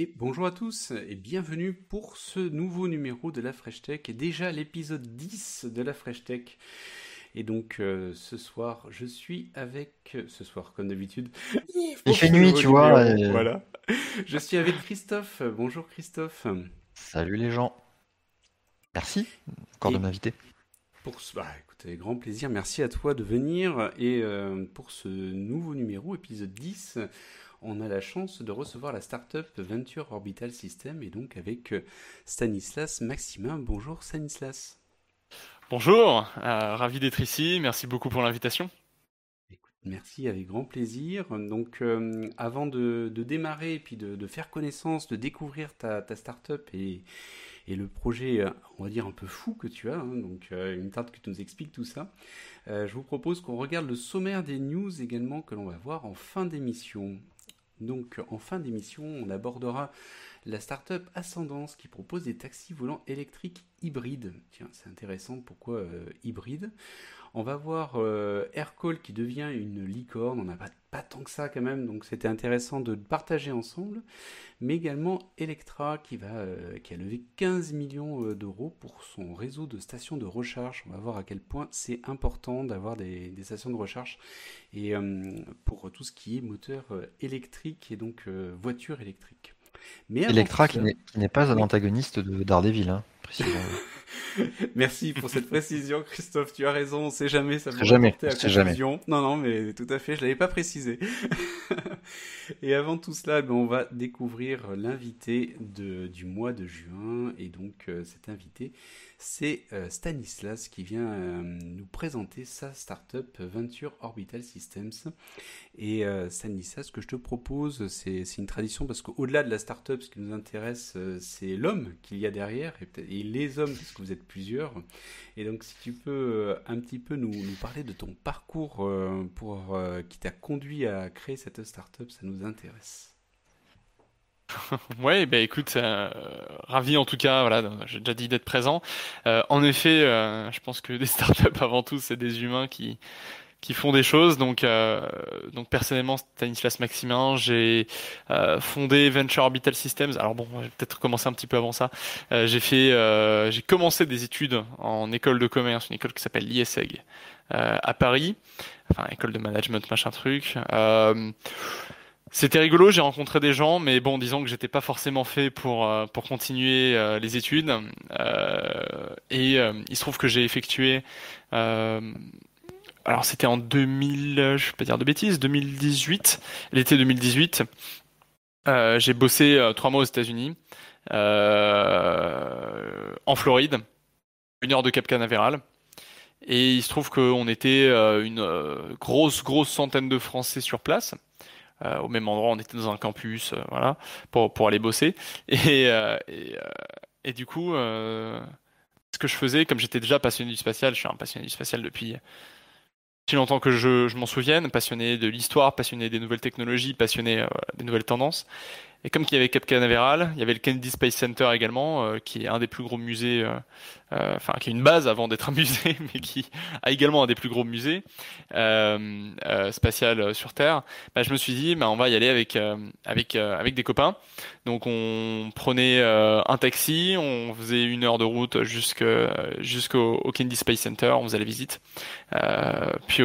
Et bonjour à tous et bienvenue pour ce nouveau numéro de la Fresh Tech et déjà l'épisode 10 de la Fresh Tech. Et donc euh, ce soir, je suis avec ce soir comme d'habitude. Il fait nuit, tu vois. Voilà. Je suis avec Christophe. Bonjour Christophe. Salut les gens. Merci encore Et- de m'inviter. Pour ce... bah, écoute, avec grand plaisir. Merci à toi de venir. Et euh, pour ce nouveau numéro, épisode 10, on a la chance de recevoir la startup Venture Orbital System et donc avec euh, Stanislas Maximin. Bonjour Stanislas. Bonjour, euh, ravi d'être ici, merci beaucoup pour l'invitation. Merci, avec grand plaisir. Donc, euh, avant de, démarrer et puis de, faire connaissance, de découvrir ta, ta startup et, le projet, euh, on va dire un peu fou que tu as, hein, donc euh, une tarte que tu nous expliques tout ça, je vous propose qu'on regarde le sommaire des news également que l'on va voir en fin d'émission. Donc, en fin d'émission, on abordera la startup Ascendance qui propose des taxis volants électriques hybrides. Tiens, c'est intéressant. Pourquoi euh, hybride? On va voir euh, Aircall qui devient une licorne. On n'a pas, tant que ça quand même, donc c'était intéressant de partager ensemble. Mais également Electra qui, va, euh, qui a levé 15 millions euh, d'euros pour son réseau de stations de recharge. On va voir à quel point c'est important d'avoir des, stations de recharge et euh, pour tout ce qui est moteur électrique et donc voiture électrique. Mais Electra qui ça- n'est qui n'est pas un antagoniste de Daredevil, hein, précisons. Merci pour cette précision, Christophe. Tu as raison, on sait jamais, ça peut jamais, à jamais. Non, non, mais tout à fait, je l'avais pas précisé. et avant tout cela, ben, on va découvrir l'invité du mois de juin. Et donc, euh, cet invité, c'est euh, Stanislas qui vient euh, nous présenter sa startup Venture Orbital Systems. Et euh, Stanislas, ce que je te propose, c'est une tradition parce qu'au-delà de la startup, ce qui nous intéresse, euh, c'est l'homme qu'il y a derrière et, et les hommes, parce que vous êtes plusieurs. Et donc, si tu peux euh, un petit peu nous, nous parler de ton parcours euh, pour, euh, qui t'a conduit à créer cette startup, ça nous intéresse. Ouais, bah écoute, euh, ravi en tout cas, voilà, j'ai déjà dit d'être présent. Euh, en effet, euh, je pense que des startups avant tout, c'est des humains qui qui font des choses. Donc, donc personnellement, Stanislas Maximin, j'ai fondé Venture Orbital Systems. Alors bon, je vais peut-être commencer un petit peu avant ça. J'ai fait, j'ai commencé des études en école de commerce, une école qui s'appelle l'ISEG à Paris, enfin école de management, machin truc. C'était rigolo, j'ai rencontré des gens, mais bon, disons que j'étais pas forcément fait pour euh, continuer euh, les études. Euh, et il se trouve que j'ai effectué, alors c'était en 2000, euh, je vais pas dire de bêtises, 2018, l'été 2018. Euh, j'ai bossé trois mois aux États-Unis, en Floride, une heure de Cap Canaveral. Et il se trouve qu'on était une grosse, grosse centaine de Français sur place. Euh, au même endroit, on était dans un campus, euh, voilà, pour, pour aller bosser. Et, euh, et, du coup, ce que je faisais, comme j'étais déjà passionné du spatial, je suis un passionné du spatial depuis si longtemps que je, je m'en souvienne, passionné de l'histoire, passionné des nouvelles technologies, passionné des nouvelles tendances. Et comme qu'il y avait Cap Canaveral, il y avait le Kennedy Space Center également, euh, qui est un des plus gros musées, euh, euh, enfin qui est une base avant d'être un musée, mais qui a également un des plus gros musées euh, euh, spatial euh, sur Terre. Bah, je me suis dit, bah, on va y aller avec avec avec des copains. Donc on prenait un taxi, on faisait une heure de route jusqu'au au Kennedy Space Center, on faisait la visite. Puis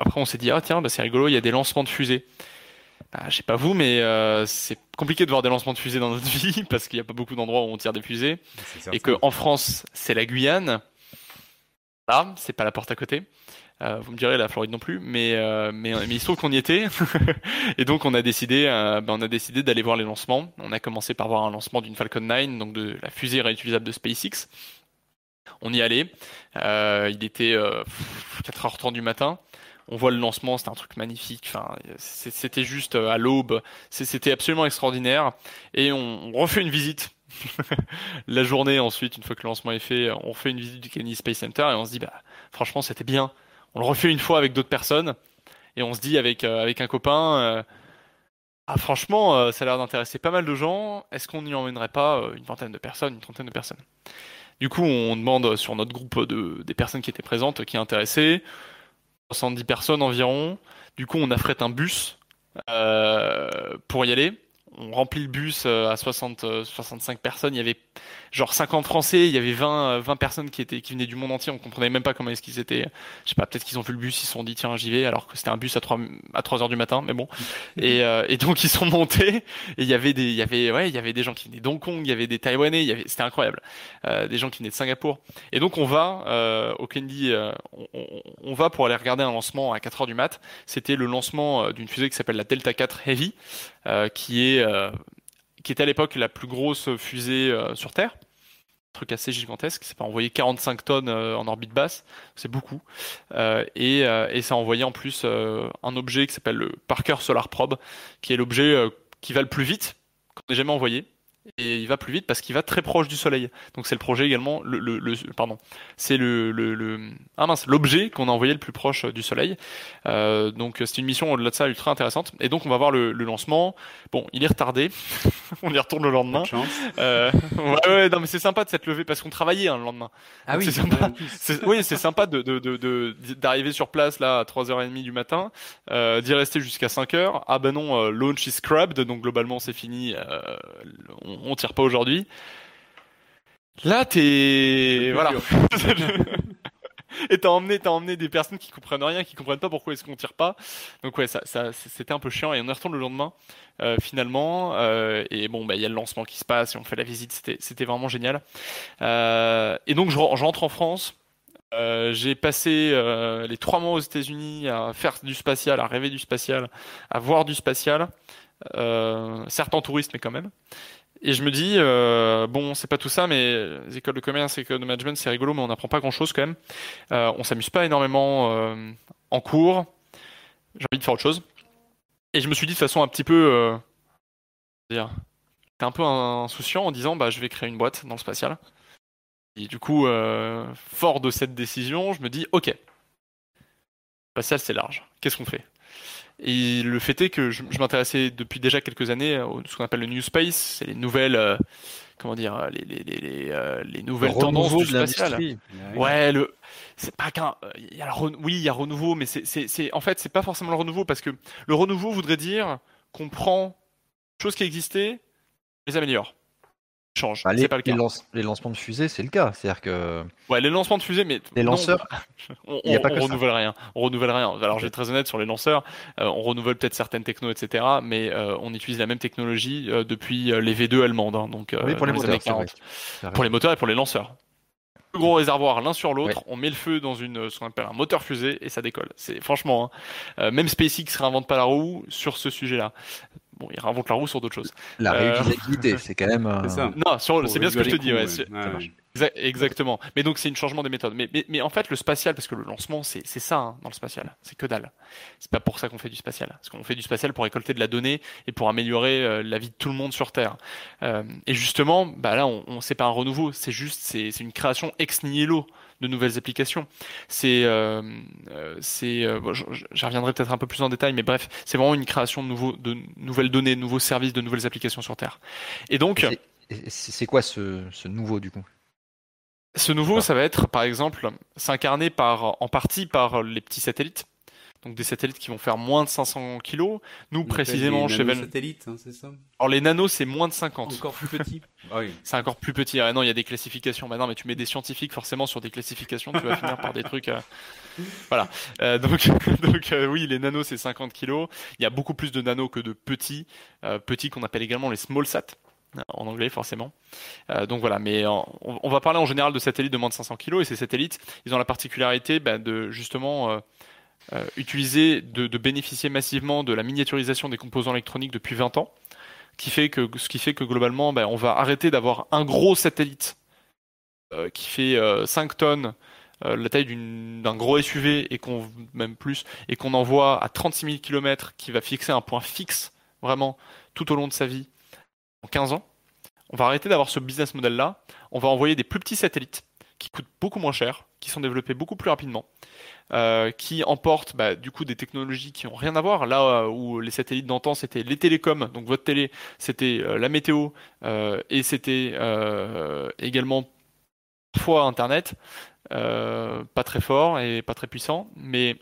après on s'est dit ah tiens bah, c'est rigolo, il y a des lancements de fusées. Bah, je sais pas vous, mais euh, c'est compliqué de voir des lancements de fusées dans notre vie parce qu'il n'y a pas beaucoup d'endroits où on tire des fusées et que en France c'est la Guyane. Là, c'est pas la porte à côté. Euh, vous me direz la Floride non plus, mais euh, mais, mais il se trouve qu'on y était et donc on a décidé euh, ben, on a décidé d'aller voir les lancements. On a commencé par voir un lancement d'une Falcon 9, donc de la fusée réutilisable de SpaceX. On y allait. Il était euh, 4h30 du matin. On voit le lancement, c'était un truc magnifique. Enfin, c'était juste euh, à l'aube. C'était absolument extraordinaire. Et on, refait une visite. La journée ensuite, une fois que le lancement est fait, on fait une visite du Kennedy Space Center et on se dit, bah, franchement, c'était bien. On le refait une fois avec d'autres personnes et on se dit avec euh, avec un copain, euh, ah, franchement, ça a l'air d'intéresser pas mal de gens. Est-ce qu'on n'y emmènerait pas une vingtaine de personnes, une trentaine de personnes? Du coup, on demande sur notre groupe de, des personnes qui étaient présentes, qui intéressées, 70 personnes environ. Du coup, on affrète un bus pour y aller on remplit le bus euh, à 60, 65 euh, personnes. Il y avait genre 50 Français, il y avait 20, 20 euh, personnes qui étaient qui venaient du monde entier. On comprenait même pas comment est-ce qu'ils étaient. Je sais pas, peut-être qu'ils ont vu le bus, ils se sont dit tiens j'y vais, alors que c'était un bus à 3 à 3 heures du matin. Mais bon. Et, et donc ils sont montés. Et il y avait des, il y avait ouais, il y avait des gens qui venaient d'Hong Kong, il y avait des Taïwanais, il y avait, c'était incroyable. des gens qui venaient de Singapour. Et donc on va au Kennedy, on, on, va pour aller regarder un lancement à 4 heures du mat. C'était le lancement d'une fusée qui s'appelle la Delta 4 Heavy, qui est qui était à l'époque la plus grosse fusée euh, sur Terre. Un truc assez gigantesque. C'est pas envoyé 45 tonnes euh, en orbite basse, c'est beaucoup. Euh, et, et, ça a envoyé en plus un objet qui s'appelle le Parker Solar Probe, qui est l'objet qui va le plus vite qu'on ait jamais envoyé et il va plus vite parce qu'il va très proche du Soleil. Donc c'est le projet également, le, le, le pardon, c'est le, le, ah mince, l'objet qu'on a envoyé le plus proche du Soleil. Euh, donc c'est une mission au-delà de ça ultra intéressante. Et donc on va voir le, lancement. Bon, il est retardé. on y retourne le lendemain. Euh, ouais, ouais, non mais c'est sympa de s'être levé parce qu'on travaillait hein, le lendemain. Ah oui, c'est sympa. oui, c'est sympa de d'arriver de, de, sur place là à 3h30 du matin, euh, d'y rester jusqu'à 5h. Ah ben non, euh, launch is scrubbed, donc globalement c'est fini. Euh, on, tire pas aujourd'hui. Là, t'es voilà. et t'as emmené, t'as emmené des personnes qui comprennent rien, qui comprennent pas pourquoi est-ce qu'on tire pas. Donc ouais, ça, ça c'était un peu chiant et on y retourne le lendemain euh, finalement. Euh, et bon, bah il y a le lancement qui se passe et on fait la visite. C'était, c'était vraiment génial. Euh, et donc je, rentre en France. j'ai passé les trois mois aux États-Unis à faire du spatial, à rêver du spatial, à voir du spatial. certes en touriste, mais quand même. Et je me dis, euh, bon, c'est pas tout ça, mais les écoles de commerce, les écoles de management, c'est rigolo, mais on n'apprend pas grand-chose quand même. Euh, on s'amuse pas énormément euh, en cours. J'ai envie de faire autre chose. Et je me suis dit de façon un petit peu, euh, dire, un peu insouciant en disant, bah, je vais créer une boîte dans le spatial. Et du coup, euh, fort de cette décision, je me dis, ok, spatial c'est large. Qu'est-ce qu'on fait? Et le fait est que je, m'intéressais depuis déjà quelques années à ce qu'on appelle le New Space, c'est les nouvelles, euh, comment dire, les, les, les, euh, les nouvelles tendances du spatial. Ouais, le, c'est pas qu'un, il y a oui, il y a renouveau, mais c'est, c'est, c'est, en fait, c'est pas forcément le renouveau parce que le renouveau voudrait dire qu'on prend choses qui existaient, les améliore change. Bah, les, pas le cas. Les, lancements de fusées, c'est le cas. C'est-à-dire que. Ouais, les lancements de fusées, mais. Les lanceurs. on, on, on renouvelle rien. On renouvelle rien. Alors, je vais être très honnête sur les lanceurs. Euh, on renouvelle peut-être certaines technos, etc. Mais euh, on utilise la même technologie euh, depuis les V2 allemandes. Hein, donc, pour les, moteurs, Pour les moteurs et pour les lanceurs. Plus gros réservoir l'un sur l'autre, on met le feu dans une ce qu'on appelle un moteur fusée et ça décolle. C'est franchement, hein, même SpaceX réinvente pas la roue sur ce sujet-là. Bon, il réinvente la roue sur d'autres choses. La euh, réutilisabilité, c'est quand même. Ça. Non, c'est bien ce que je te dis. Ouais, Exactement. Mais donc c'est une changement des méthodes. Mais, mais, mais, en fait, le spatial, parce que le lancement, c'est ça hein, dans le spatial. C'est que dalle. C'est pas pour ça qu'on fait du spatial. Parce qu'on fait du spatial pour récolter de la donnée et pour améliorer euh, la vie de tout le monde sur Terre. Euh, et justement, bah là, on, on c'est pas un renouveau. C'est juste, c'est une création ex nihilo de nouvelles applications. C'est, euh, euh c'est, euh, j'y reviendrai peut-être un peu plus en détail, mais bref, c'est vraiment une création de, nouveaux, de nouvelles données, de nouveaux services, de nouvelles applications sur Terre. Et donc, c'est quoi ce, ce nouveau du coup? Ce nouveau, ça va être, par exemple, s'incarner par, en partie par les petits satellites donc des satellites qui vont faire moins de 500 kilos. Nous, précisément, chez Ven... satellites, hein, c'est ça? Alors les nanos, c'est moins de 50. Encore plus petit. ah oui. C'est encore plus petit. Ah non, il y a des classifications. Bah non, mais tu mets des scientifiques forcément sur des classifications, tu vas finir par des trucs. Euh, voilà. Euh, donc, donc euh, oui, les nanos, c'est 50 kilos. Il y a beaucoup plus de nanos que de petits, petits qu'on appelle également les small sat en anglais forcément. donc voilà, mais on, va parler en général de satellites de moins de 500 kg et ces satellites, ils ont la particularité bah, de justement euh, utiliser, de, de, bénéficier massivement de la miniaturisation des composants électroniques depuis 20 ans, qui fait que, ce qui fait que globalement, ben, on va arrêter d'avoir un gros satellite euh, qui fait 5 euh, tonnes, la taille d'un gros SUV et qu'on même plus, et qu'on envoie à 36 000 km, qui va fixer un point fixe vraiment tout au long de sa vie en 15 ans. On va arrêter d'avoir ce business model là. On va envoyer des plus petits satellites qui coûtent beaucoup moins cher, qui sont développés beaucoup plus rapidement, euh, qui emportent bah, du coup des technologies qui ont rien à voir. Là où les satellites d'antan c'était les télécoms, donc votre télé, c'était la météo et c'était également parfois Internet, pas très fort et pas très puissant, mais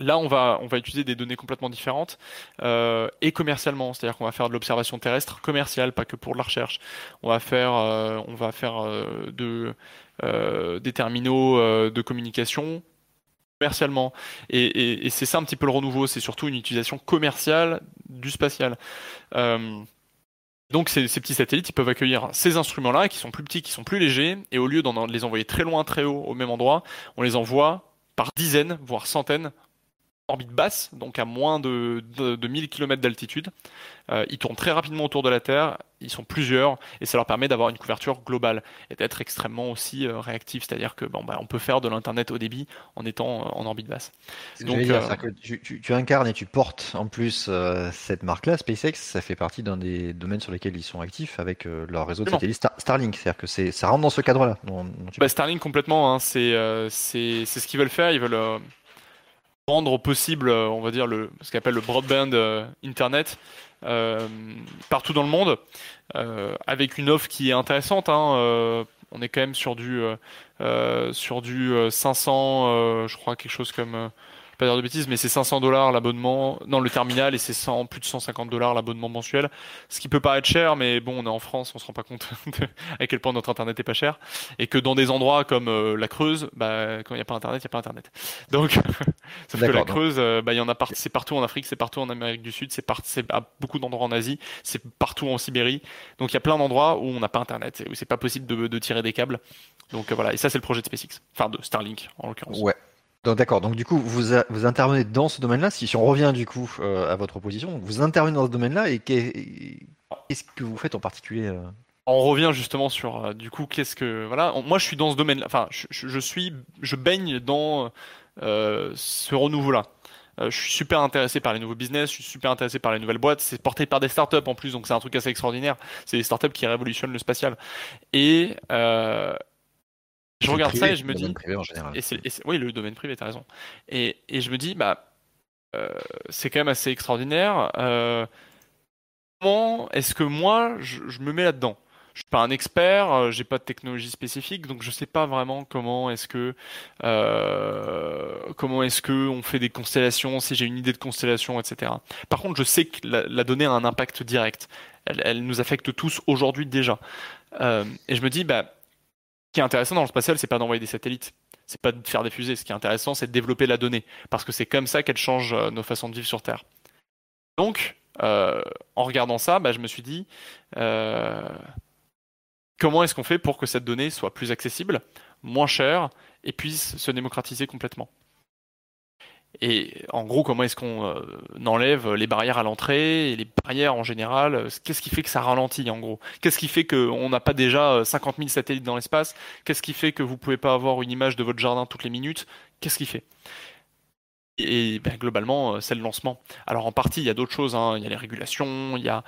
Là, on va, on va utiliser des données complètement différentes euh, et commercialement, c'est-à-dire qu'on va faire de l'observation terrestre commerciale, pas que pour de la recherche. On va faire, euh, on va faire euh, de, des terminaux de communication commercialement. Et, c'est ça un petit peu le renouveau, c'est surtout une utilisation commerciale du spatial. donc ces, ces, petits satellites, ils peuvent accueillir ces instruments-là, qui sont plus petits, qui sont plus légers, et au lieu d'en les envoyer très loin, très haut, au même endroit, on les envoie par dizaines, voire centaines orbite basse, donc à moins de, de, 1000 km d'altitude. Euh, ils tournent très rapidement autour de la Terre, ils sont plusieurs, et ça leur permet d'avoir une couverture globale et d'être extrêmement aussi euh, réactifs, c'est-à-dire que bon, bah, on peut faire de l'internet au débit en étant euh, en orbite basse. Donc, que tu, tu, incarnes et tu portes en plus cette marque-là, SpaceX, ça fait partie d'un des domaines sur lesquels ils sont actifs avec leur réseau de satellites Starlink, c'est-à-dire que ça rentre dans ce cadre-là. Bah, Starlink complètement, hein, c'est c'est ce qu'ils veulent faire, ils veulent rendre possible, euh, on va dire, le, ce qu'on appelle le broadband euh, Internet euh, partout dans le monde, avec une offre qui est intéressante. Hein, on est quand même sur du, sur du 500, je crois, quelque chose comme pas dire de bêtises, mais c'est 500 dollars l'abonnement dans le terminal et c'est plus de 150 dollars l'abonnement mensuel. Ce qui peut paraître cher, mais bon, on est en France, on se rend pas compte de à quel point notre internet est pas cher et que dans des endroits comme euh, la Creuse, bah, quand il n'y a pas internet, il n'y a pas internet. Donc, sauf que la Creuse, euh, bah, y en a part, c'est partout en Afrique, c'est partout en Amérique du Sud, c'est par, à beaucoup d'endroits en Asie, c'est partout en Sibérie. Donc, il y a plein d'endroits où on n'a pas internet, où c'est pas possible de, de tirer des câbles. Donc voilà, et ça c'est le projet de SpaceX, enfin de Starlink en l'occurrence. Ouais. Donc d'accord, donc du coup vous, vous intervenez dans ce domaine-là, si, on revient du coup euh, à votre proposition, vous intervenez dans ce domaine-là et qu'est-ce que vous faites en particulier euh? On revient justement sur euh, du coup qu'est-ce que voilà, moi je suis dans ce domaine-là, enfin je, suis, je baigne dans ce renouveau-là. je suis super intéressé par les nouveaux business, je suis super intéressé par les nouvelles boîtes. C'est porté par des startups en plus, donc c'est un truc assez extraordinaire. C'est des startups qui révolutionnent le spatial. Et je regarde ça et je me dis. Privé en général. Et oui, le domaine privé, t'as raison. Et, et, je me dis, bah, euh, c'est quand même assez extraordinaire. Euh, comment est-ce que moi, je, me mets là-dedans? Je suis pas un expert, euh, j'ai pas de technologie spécifique, donc je sais pas vraiment comment est-ce que comment est-ce que on fait des constellations, si j'ai une idée de constellation, etc. Par contre, je sais que la, donnée a un impact direct. Elle, elle nous affecte tous aujourd'hui déjà. et je me dis, bah qui est intéressant dans le spatial, c'est pas d'envoyer des satellites, c'est pas de faire des fusées. Ce qui est intéressant, c'est de développer la donnée, parce que c'est comme ça qu'elle change euh, nos façons de vivre sur Terre. Donc, euh, en regardant ça, bah, je me suis dit, euh, comment est-ce qu'on fait pour que cette donnée soit plus accessible, moins chère, et puisse se démocratiser complètement? Et en gros, comment est-ce qu'on euh, enlève les barrières à l'entrée et les barrières en général euh, Qu'est-ce qui fait que ça ralentit en gros? Qu'est-ce qui fait qu'on n'a pas déjà 50 euh, 000 satellites dans l'espace? Qu'est-ce qui fait que vous pouvez pas avoir une image de votre jardin toutes les minutes? Qu'est-ce qui fait? Et ben, globalement, c'est le lancement. Alors en partie, il y a d'autres choses. Hein. Il y a les régulations, il y a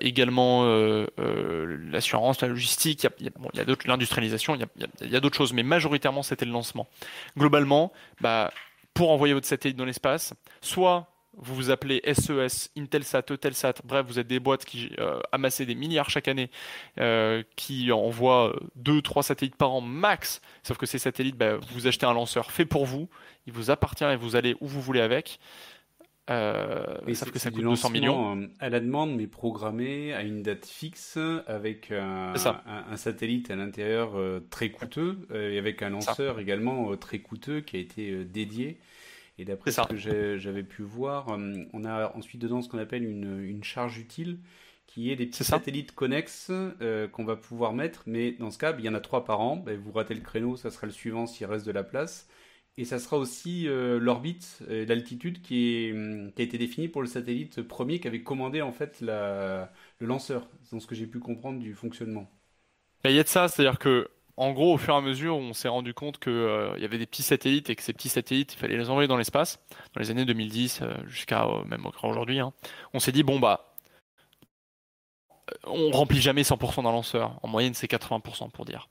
également l'assurance, la logistique, il y a, l'industrialisation, il y a, il y a d'autres choses. Mais majoritairement, c'était le lancement. Globalement, bah, pour envoyer votre satellite dans l'espace. Soit vous vous appelez SES, e Intelsat, Eutelsat, bref, vous êtes des boîtes qui euh, amassent des milliards chaque année, euh, qui envoient 2-3 satellites par an max, sauf que ces satellites, bah, vous achetez un lanceur fait pour vous, il vous appartient et vous allez où vous voulez avec. Euh, sauf que ça coûte 200 millions. À la demande, mais programmé à une date fixe, avec un, satellite à l'intérieur euh, très coûteux, euh, et avec un lanceur également très coûteux qui a été dédié. Et d'après ce que j'avais pu voir, on a ensuite dedans ce qu'on appelle une, charge utile, qui est des petits satellites connexes qu'on va pouvoir mettre, mais dans ce cas, il y en a trois par an. Ben, vous ratez le créneau, ça sera le suivant s'il reste de la place. Et ça sera aussi euh, l'orbite, et l'altitude qui, hum, qui, a été définie pour le satellite premier qui avait commandé en fait le lanceur. C'est ce que j'ai pu comprendre du fonctionnement. Il y a de ça, c'est-à-dire que en gros, au fur et à mesure, on s'est rendu compte qu'il euh, y avait des petits satellites et que ces petits satellites, il fallait les envoyer dans l'espace, dans les années 2010 euh, jusqu'à même aujourd'hui. Hein. On s'est dit, bon, bah, on remplit jamais 100% d'un lanceur. En moyenne, c'est 80% pour dire.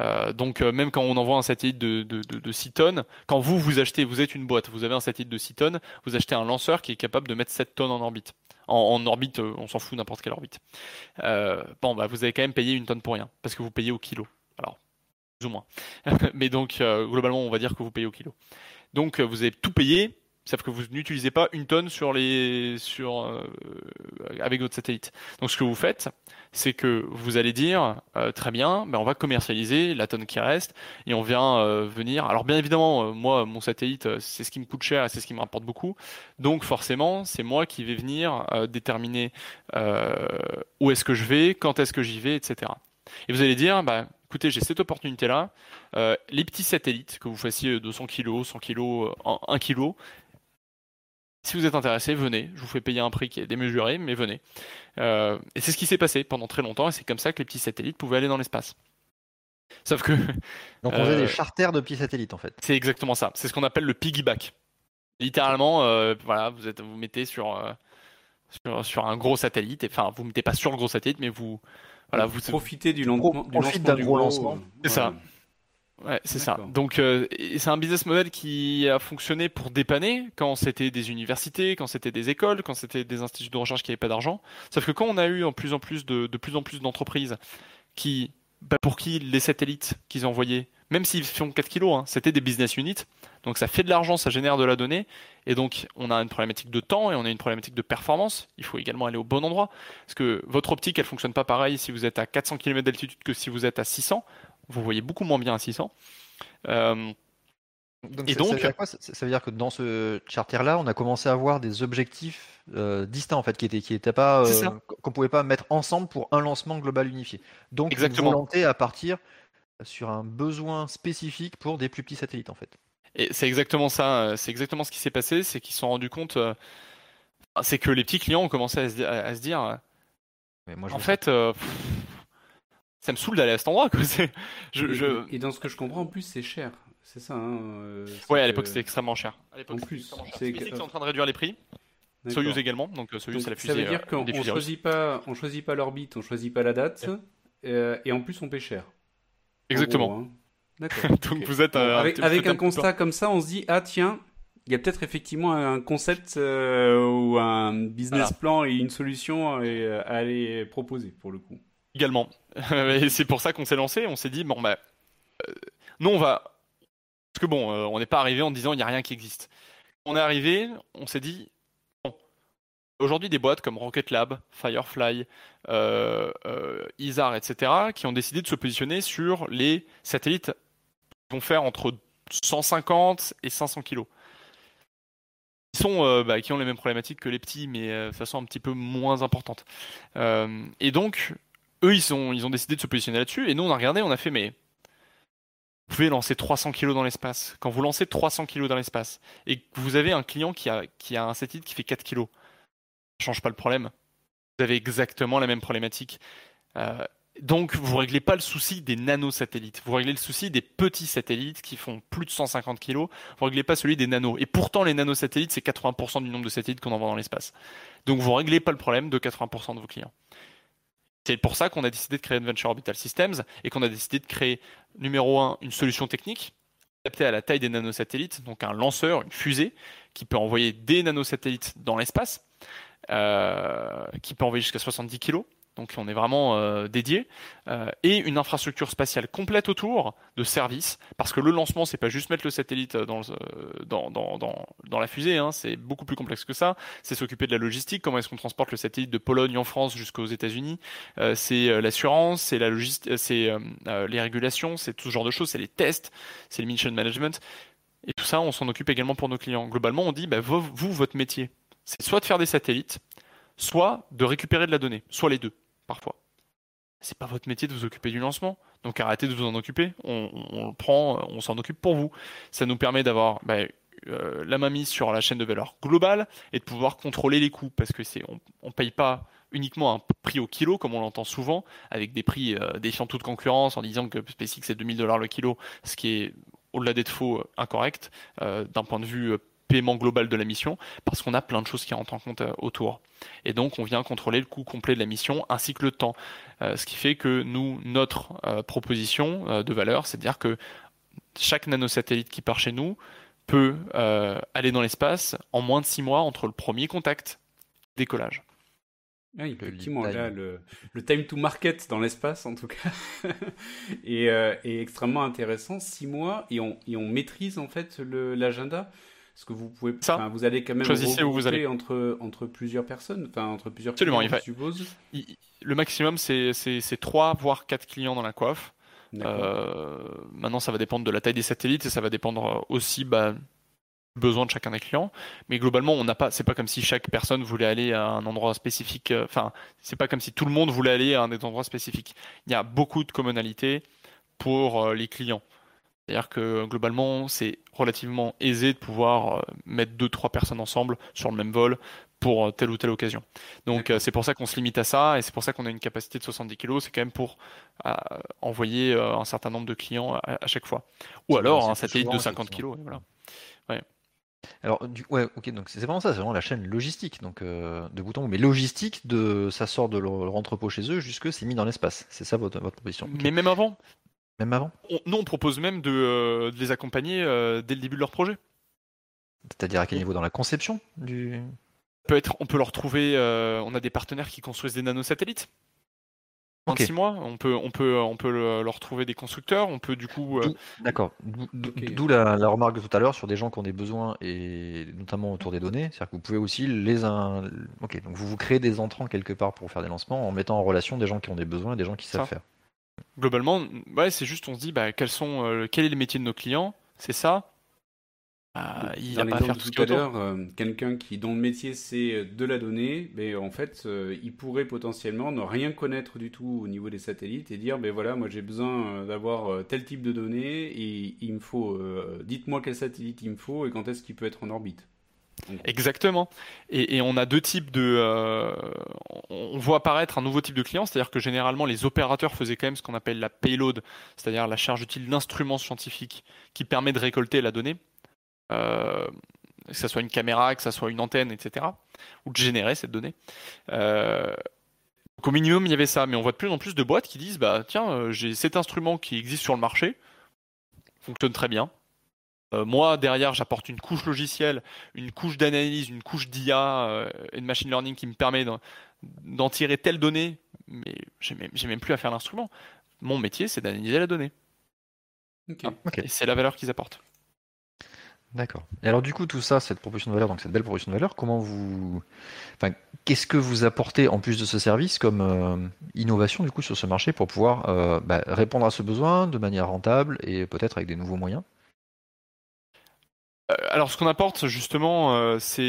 Euh, donc même quand on envoie un satellite de, de, de, 6 tonnes, quand vous vous achetez, vous êtes une boîte, vous avez un satellite de 6 tonnes, vous achetez un lanceur qui est capable de mettre 7 tonnes en orbite. En, orbite, on s'en fout n'importe quelle orbite. bon, bah, vous avez quand même payé une tonne pour rien, parce que vous payez au kilo. Alors, plus ou moins. Mais donc, globalement, on va dire que vous payez au kilo. Donc, vous avez tout payé, Sauf que vous n'utilisez pas une tonne sur les, sur, euh, avec votre satellite. Donc ce que vous faites, c'est que vous allez dire euh, très bien, ben on va commercialiser la tonne qui reste et on vient euh, venir. Alors bien évidemment, moi mon satellite, c'est ce qui me coûte cher et c'est ce qui me rapporte beaucoup. Donc forcément, c'est moi qui vais venir déterminer où est-ce que je vais, quand est-ce que j'y vais, etc. Et vous allez dire, bah, écoutez, j'ai cette opportunité-là. les petits satellites, que vous fassiez 200 kg, 100 kg, 1 kg, si vous êtes intéressé, venez. Je vous fais payer un prix qui est démesuré, mais venez. Euh, et c'est ce qui s'est passé pendant très longtemps, et c'est comme ça que les petits satellites pouvaient aller dans l'espace. Sauf que. Donc on faisait des euh, charters de petits satellites en fait. C'est exactement ça. C'est ce qu'on appelle le piggyback. Littéralement, euh, voilà, vous êtes, vous mettez sur, sur, un gros satellite. Enfin, vous mettez pas sur le gros satellite, mais vous voilà, vous profitez du, lancement, d'un gros lancement. C'est ça. Ouais, c'est ça. Donc euh, c'est un business model qui a fonctionné pour dépanner quand c'était des universités, quand c'était des écoles, quand c'était des instituts de recherche qui n'avaient pas d'argent. Sauf que quand on a eu en plus en plus de, de plus en plus d'entreprises qui, bah, pour qui les satellites qu'ils envoyaient, même s'ils font 4 kilos, hein, c'était des business units. Donc ça fait de l'argent, ça génère de la donnée. Et donc on a une problématique de temps et on a une problématique de performance. Il faut également aller au bon endroit. Parce que votre optique, elle fonctionne pas pareil si vous êtes à 400 km d'altitude que si vous êtes à 600 vous voyez beaucoup moins bien à 600. Euh, et donc, ça veut, dire quoi? Ça veut dire que dans ce charter-là, on a commencé à avoir des objectifs euh, distincts en fait, qui étaient qui étaient pas euh, qu'on pouvait pas mettre ensemble pour un lancement global unifié. Donc, Exactement. une volonté à partir sur un besoin spécifique pour des plus petits satellites en fait. Et c'est exactement ça. C'est exactement ce qui s'est passé, c'est qu'ils se sont rendus compte. c'est que les petits clients ont commencé à se, dire. Mais moi, en fait, ça me saoule d'aller à cet endroit. Quoi. Je, Et dans ce que je comprends, en plus, c'est cher. C'est ça. Hein, euh, ouais, à l'époque, c'était extrêmement cher. À l'époque, en plus, c'est que... en train de réduire les prix. Soyuz également. Donc, euh, Soyuz, c'est la fusée. Ça veut dire euh, qu'on choisit pas, on choisit pas l'orbite, on choisit pas la date, et en plus, on paie cher. Exactement. Hein. D'accord. donc, vous êtes avec, avec un constat comme ça, on se dit ah tiens, il y a peut-être effectivement un concept ou un business plan et une solution à aller proposer pour le coup. Également. c'est pour ça qu'on s'est lancé. On s'est dit, bon, bah, euh, nous, on va. Parce que bon, euh, on n'est pas arrivé en disant, il n'y a rien qui existe. On est arrivé, on s'est dit, bon, aujourd'hui, des boîtes comme Rocket Lab, Firefly, euh, euh ISAR, etc., qui ont décidé de se positionner sur les satellites qui vont faire entre 150 et 500 kilos. Sont, bah, qui ont les mêmes problématiques que les petits, mais de façon un petit peu moins importante. et donc, eux, ils, ont décidé de se positionner là-dessus. Et nous, on a regardé, on a fait, mais vous pouvez lancer 300 kg dans l'espace. Quand vous lancez 300 kg dans l'espace et que vous avez un client qui a, un satellite qui fait 4 kg, ça change pas le problème. Vous avez exactement la même problématique. Euh, donc, vous réglez pas le souci des nanosatellites. Vous réglez le souci des petits satellites qui font plus de 150 kg. Vous réglez pas celui des nanos. Et pourtant, les nanosatellites, c'est 80% du nombre de satellites qu'on envoie dans l'espace. Donc, vous réglez pas le problème de 80% de vos clients. C'est pour ça qu'on a décidé de créer Adventure Orbital Systems et qu'on a décidé de créer, numéro un, une solution technique adaptée à la taille des nanosatellites, donc un lanceur, une fusée, qui peut envoyer des nanosatellites dans l'espace, euh, qui peut envoyer jusqu'à 70 kg, donc on est vraiment euh, dédié, euh, et une infrastructure spatiale complète autour de services, parce que le lancement, c'est pas juste mettre le satellite dans, dans, la fusée, hein, c'est beaucoup plus complexe que ça, c'est s'occuper de la logistique, comment est-ce qu'on transporte le satellite de Pologne en France jusqu'aux États-Unis, euh, c'est l'assurance, c'est la logistique, c'est les régulations, c'est tout ce genre de choses, c'est les tests, c'est le mission management, et tout ça, on s'en occupe également pour nos clients. Globalement, on dit, bah, vous, votre métier, c'est soit de faire des satellites, soit de récupérer de la donnée, soit les deux parfois. C'est pas votre métier de vous occuper du lancement, donc arrêtez de vous en occuper. On, le prend, on s'en occupe pour vous. Ça nous permet d'avoir bah, euh, la main mise sur la chaîne de valeur globale et de pouvoir contrôler les coûts, parce que c'est on, paye pas uniquement un prix au kilo, comme on l'entend souvent, avec des prix euh, défiant toute concurrence, en disant que SpaceX c'est 2000 dollars le kilo, ce qui est au-delà d'être faux, incorrect, euh, d'un point de vue paiement global de la mission parce qu'on a plein de choses qui rentrent en compte autour. Et donc on vient contrôler le coût complet de la mission ainsi que le temps. ce qui fait que nous, notre proposition de valeur, c'est de dire que chaque nanosatellite qui part chez nous peut aller dans l'espace en moins de six mois entre le premier contact et le décollage. Oui, effectivement, là, le, time to market dans l'espace, en tout cas, est, euh, est, extrêmement intéressant. Six mois, et on, et on maîtrise en fait l'agenda. Parce que vous pouvez, Ça, vous allez quand même choisissez où vous allez entre entre plusieurs personnes, enfin entre plusieurs. Absolument, clients, il je suppose. le maximum, c'est c'est trois voire quatre clients dans la coiffe. Euh, maintenant, ça va dépendre de la taille des satellites et ça va dépendre aussi bah, besoin de chacun des clients. Mais globalement, on n'a pas, c'est pas comme si chaque personne voulait aller à un endroit spécifique. Euh, enfin, c'est pas comme si tout le monde voulait aller à un des endroits spécifiques. Il y a beaucoup de commonalités pour euh, les clients. C'est-à-dire que globalement, c'est relativement aisé de pouvoir euh, mettre deux, trois personnes ensemble sur le même vol pour telle ou telle occasion. Donc c'est pour ça qu'on se limite à ça et c'est pour ça qu'on a une capacité de 70 kg. C'est quand même pour envoyer un certain nombre de clients à, chaque fois. Ou alors un satellite de 50 kg. Voilà. Ouais. Alors, du, ouais, ok, donc c'est vraiment ça, c'est vraiment la chaîne logistique, donc euh, de bout en bout. Mais logistique, de, ça sort de leur, entrepôt chez eux jusque c'est mis dans l'espace. C'est ça votre, votre proposition. Mais même avant. Même avant? nous, on propose même de, euh, les accompagner euh, dès le début de leur projet. C'est-à-dire à quel niveau? Dans la conception du? Peut être, on peut leur trouver. on a des partenaires qui construisent des nanosatellites. 26 mois, on peut, on peut, on peut leur trouver des constructeurs, on peut du coup. Euh, d'accord. D'où la, remarque de tout à l'heure sur des gens qui ont des besoins et notamment autour des données. C'est-à-dire que vous pouvez aussi les. Un... Ok, donc vous vous créez des entrants quelque part pour faire des lancements en mettant en relation des gens qui ont des besoins et des gens qui savent faire. Globalement, ouais, c'est juste on se dit bah, quels sont, euh, quel est le métier de nos clients, c'est ça? Ah, il y a pas à faire tout, à l'heure, euh, quelqu'un qui dont le métier c'est euh, de la donnée, mais en fait, euh, il pourrait potentiellement ne rien connaître du tout au niveau des satellites et dire, ben voilà, moi j'ai besoin d'avoir tel type de données et il me faut, dites-moi quel satellite il me faut et quand est-ce qu'il peut être en orbite. Exactement. Et, on a deux types de. on voit apparaître un nouveau type de client, c'est-à-dire que généralement les opérateurs faisaient quand même ce qu'on appelle la payload, c'est-à-dire la charge utile d'instruments scientifiques qui permet de récolter la donnée. Euh, que ce soit une caméra, que ce soit une antenne, etc., ou de générer cette donnée. Euh, donc au minimum, il y avait ça, mais on voit de plus en plus de boîtes qui disent bah tiens, euh, j'ai cet instrument qui existe sur le marché, fonctionne très bien. Moi, derrière, j'apporte une couche logicielle, une couche d'analyse, une couche d'IA et de machine learning qui me permet d'en tirer telle donnée, mais j'ai même, même, plus à faire l'instrument. Mon métier, c'est d'analyser la donnée. Ah, et c'est la valeur qu'ils apportent. D'accord. Et alors du coup tout ça, cette proposition de valeur, donc cette belle proposition de valeur, comment vous, enfin, qu'est-ce que vous apportez en plus de ce service comme euh, innovation du coup sur ce marché pour pouvoir euh, bah, répondre à ce besoin de manière rentable et peut-être avec des nouveaux moyens? euh, Alors ce qu'on apporte justement, c'est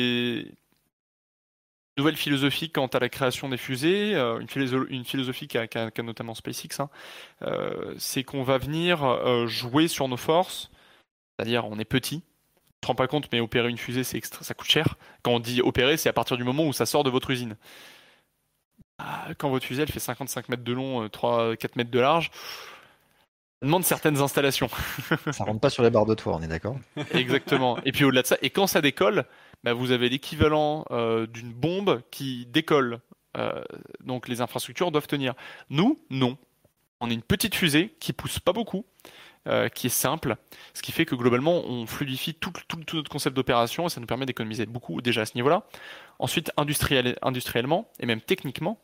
une nouvelle philosophie quant à la création des fusées, une, philosophie qui a, notamment SpaceX, hein. c'est qu'on va venir jouer sur nos forces, c'est-à-dire on est petit, te rends pas compte, mais opérer une fusée, c'est ça coûte cher. Quand on dit opérer, c'est à partir du moment où ça sort de votre usine. Ah, quand votre fusée, elle fait 55 mètres de long, 3-4 euh, mètres de large, demande certaines installations. ça rentre pas sur les barres de toit, on est d'accord Exactement. Et puis au-delà de ça, et quand ça décolle, bah, vous avez l'équivalent euh, d'une bombe qui décolle. Euh, donc les infrastructures doivent tenir. Nous, non. On est une petite fusée qui pousse pas beaucoup, euh, qui est simple, ce qui fait que globalement on fluidifie tout, notre concept d'opération et ça nous permet d'économiser beaucoup déjà à ce niveau-là. Ensuite, industriellement et même techniquement,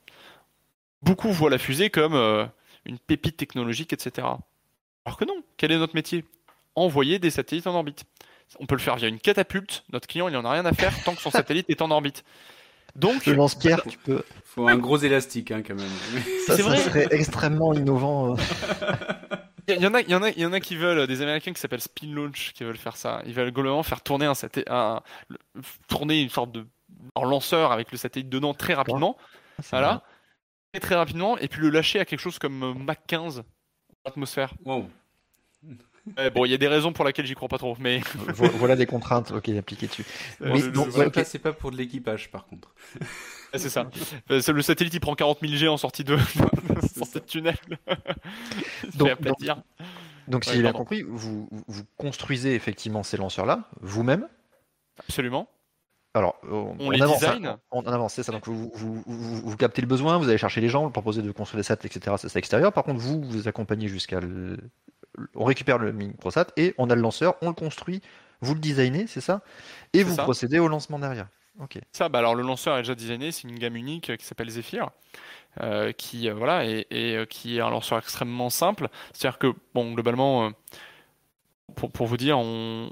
beaucoup voient la fusée comme une pépite technologique, etc. Alors que non, quel est notre métier? Envoyer des satellites en orbite. On peut le faire via une catapulte, notre client il en a rien à faire tant que son satellite est en orbite. Donc, le lance-pierre, tu peux. Faut un gros élastique hein, quand même. Ça, ça serait extrêmement innovant. Euh. Il y, en a, il y en a, il y en a qui veulent des Américains qui s'appellent Spin Launch qui veulent faire ça. Ils veulent globalement faire tourner un, un tourner une sorte de lanceur avec le satellite dedans très rapidement. voilà. Très, très rapidement et puis le lâcher à quelque chose comme Mach 15 atmosphère. Wow. bon, il y a des raisons pour lesquelles j'y crois pas trop, mais voilà des contraintes ok appliquées dessus. mais le, c'est pas pour de l'équipage par contre. c'est ça. Euh, le satellite il prend 40 000 G en sortie de, sortie de tunnel. donc, donc, si j'ai bien compris, vous, vous construisez effectivement ces lanceurs-là vous-même? Absolument. Alors, on, les avance, design. On, avance, c'est ça. Donc, vous, vous, vous, captez le besoin, vous allez chercher les gens, vous proposez de construire des sets, etc. C'est ça extérieur. Par contre, vous, vous accompagnez jusqu'à. On récupère le microsat et on a le lanceur, on le construit, vous le designez, c'est ça? Et vous procédez au lancement derrière. Ok. Ça, bah alors le lanceur est déjà designé, c'est une gamme unique euh, qui s'appelle Zephyr. Euh, qui euh, voilà et, et, qui est un lanceur extrêmement simple. C'est-à-dire que bon globalement pour, pour, vous dire, on,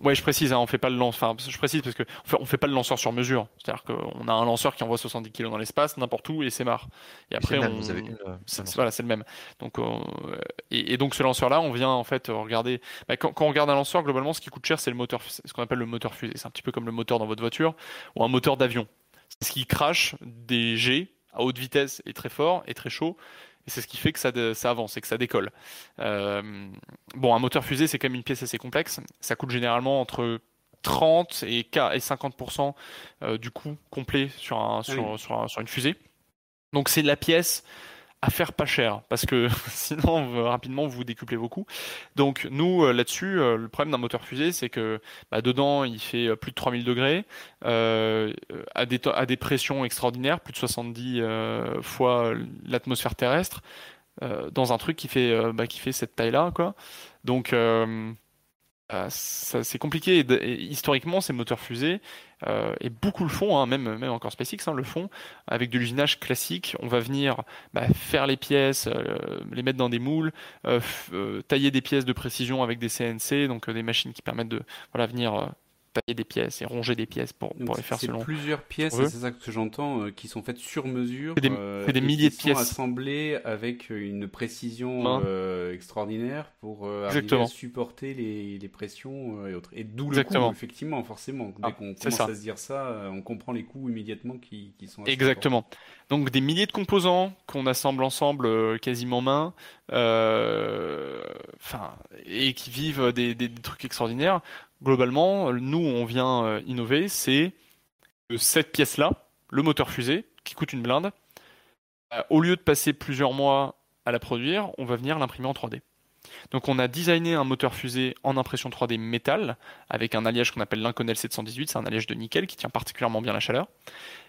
ouais, je précise, hein, on fait pas le lanceur. Enfin, je précise parce que on fait, on fait pas le lanceur sur mesure. C'est-à-dire qu'on a un lanceur qui envoie 70 kg dans l'espace, n'importe où, et c'est marre. Et après, on... vous avez une, euh, voilà, c'est le même. Donc, euh, et, et, donc ce lanceur-là, on vient en fait regarder. Bah, quand, quand, on regarde un lanceur, globalement, ce qui coûte cher, c'est le moteur, ce qu'on appelle le moteur fusée. C'est un petit peu comme le moteur dans votre voiture ou un moteur d'avion. C'est ce qui crache des jets à haute vitesse et très fort et très chaud et c'est ce qui fait que ça, ça avance et que ça décolle. Euh, bon, un moteur fusée, c'est quand même une pièce assez complexe. Ça coûte généralement entre 30 et 50% euh, du coût complet sur, un, sur, sur, sur une fusée. Donc c'est la pièce à faire pas cher parce que sinon rapidement vous décuplez vos coûts. Donc nous euh, là-dessus, euh, le problème d'un moteur fusée, c'est que bah, dedans il fait euh, plus de 3000 degrés à des à des pressions extraordinaires, plus de 70 fois l'atmosphère terrestre dans un truc qui fait bah, qui fait cette taille-là quoi. Donc euh, c'est compliqué. Historiquement, ces moteurs fusées, euh, et beaucoup le font, hein, même, même encore SpaceX hein, le font, avec de l'usinage classique. On va venir bah, faire les pièces, euh, les mettre dans des moules, tailler des pièces de précision avec des CNC, donc des machines qui permettent de voilà, venir tailler des pièces et ronger des pièces pour, pour les faire selon. plusieurs pièces, c'est ça que j'entends, euh, qui sont faites sur mesure. C'est des, euh, des milliers de pièces. assemblées avec une précision euh, extraordinaire pour arriver à supporter les, les pressions et autres. Et d'où le coût, effectivement, forcément. Dès ah, qu'on commence à se dire ça, on comprend les coûts immédiatement qui, qui sont. Exactement. Donc des milliers de composants qu'on assemble ensemble quasiment main, enfin, et qui vivent des, des, des trucs extraordinaires globalement, nous, on vient euh, innover, c'est cette pièce-là, le moteur fusée, qui coûte une blinde, euh, au lieu de passer plusieurs mois à la produire, on va venir l'imprimer en 3D. Donc on a designé un moteur fusée en impression 3D métal avec un alliage qu'on appelle l'Inconel 718, c'est un alliage de nickel qui tient particulièrement bien la chaleur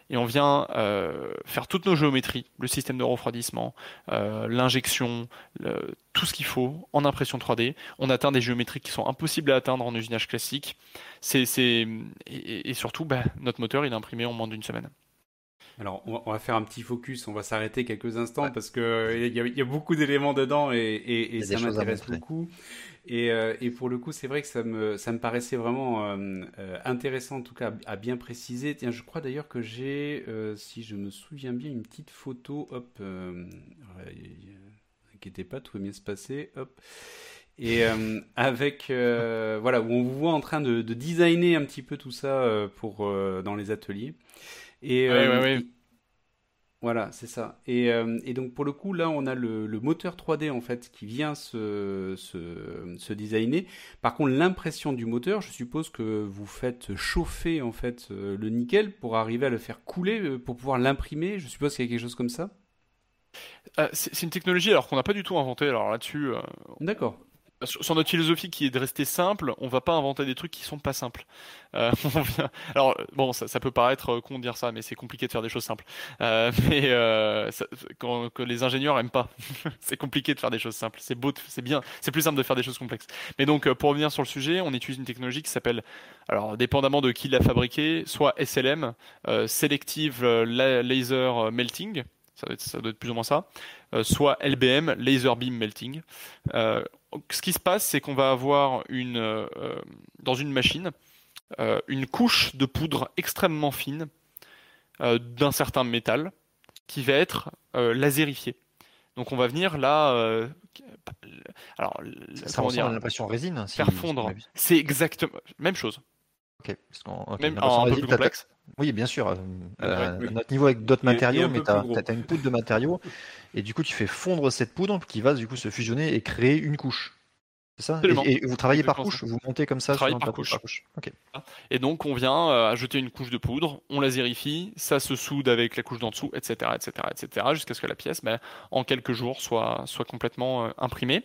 et on vient euh, faire toutes nos géométries, le système de refroidissement, euh, l'injection, tout ce qu'il faut en impression 3D. On atteint des géométries qui sont impossibles à atteindre en usinage classique. C'est, et, surtout, bah, notre moteur il est imprimé en moins d'une semaine. Alors, on va faire un petit focus, on va s'arrêter quelques instants parce que il y, a beaucoup d'éléments dedans et, ça m'intéresse beaucoup. Euh, et, pour le coup, c'est vrai que ça me, ça me paraissait vraiment euh, euh, intéressant, en tout cas, à bien préciser. Tiens, je crois d'ailleurs que j'ai, si je me souviens bien, une petite photo. Hop, inquiétez pas, tout va bien se passer. Hop. Et avec, voilà, où on vous voit en train de, designer un petit peu tout ça pour, dans les ateliers. Et, voilà, c'est ça. Euh, et, donc pour le coup, là, on a le, moteur 3D en fait qui vient se, se, designer. Par contre, l'impression du moteur, je suppose que vous faites chauffer en fait euh, le nickel pour arriver à le faire couler, euh, pour pouvoir l'imprimer. Je suppose qu'il y a quelque chose comme ça. c'est une technologie alors qu'on n'a pas du tout inventé. Alors là-dessus, d'accord sur notre philosophie qui est de rester simple, on va pas inventer des trucs qui sont pas simples. Euh, alors bon, ça, peut paraître euh, con de dire ça, mais c'est compliqué de faire des choses simples. Euh, mais que les ingénieurs aiment pas, c'est compliqué de faire des choses simples. C'est beau, c'est bien, c'est plus simple de faire des choses complexes. Mais donc pour revenir sur le sujet, on utilise une technologie qui s'appelle, alors dépendamment de qui l'a fabriqué, soit SLM, Selective Laser Melting ça doit, être, plus ou moins ça, soit LBM, Laser Beam Melting. Ce qui se passe, c'est qu'on va avoir une, euh, dans une machine euh, une couche de poudre extrêmement fine euh, d'un certain métal qui va être lasérifié. Donc on va venir là, alors ça ressemble l'impression résine, faire fondre. C'est exactement même chose. Ok. Même un, peu plus complexe. Oui, bien sûr. à notre niveau avec d'autres matériaux, mais tu as, une poudre de matériaux et du coup tu fais fondre cette poudre qui va du coup se fusionner et créer une couche. C'est ça? Et, vous travaillez par couche Vous montez comme ça sur par couche. Et donc on vient euh, ajouter une couche de poudre, on lasérifie, ça se soude avec la couche d'en dessous, etc., etc., etc., jusqu'à ce que la pièce, ben, en quelques jours, soit soit complètement euh, imprimée.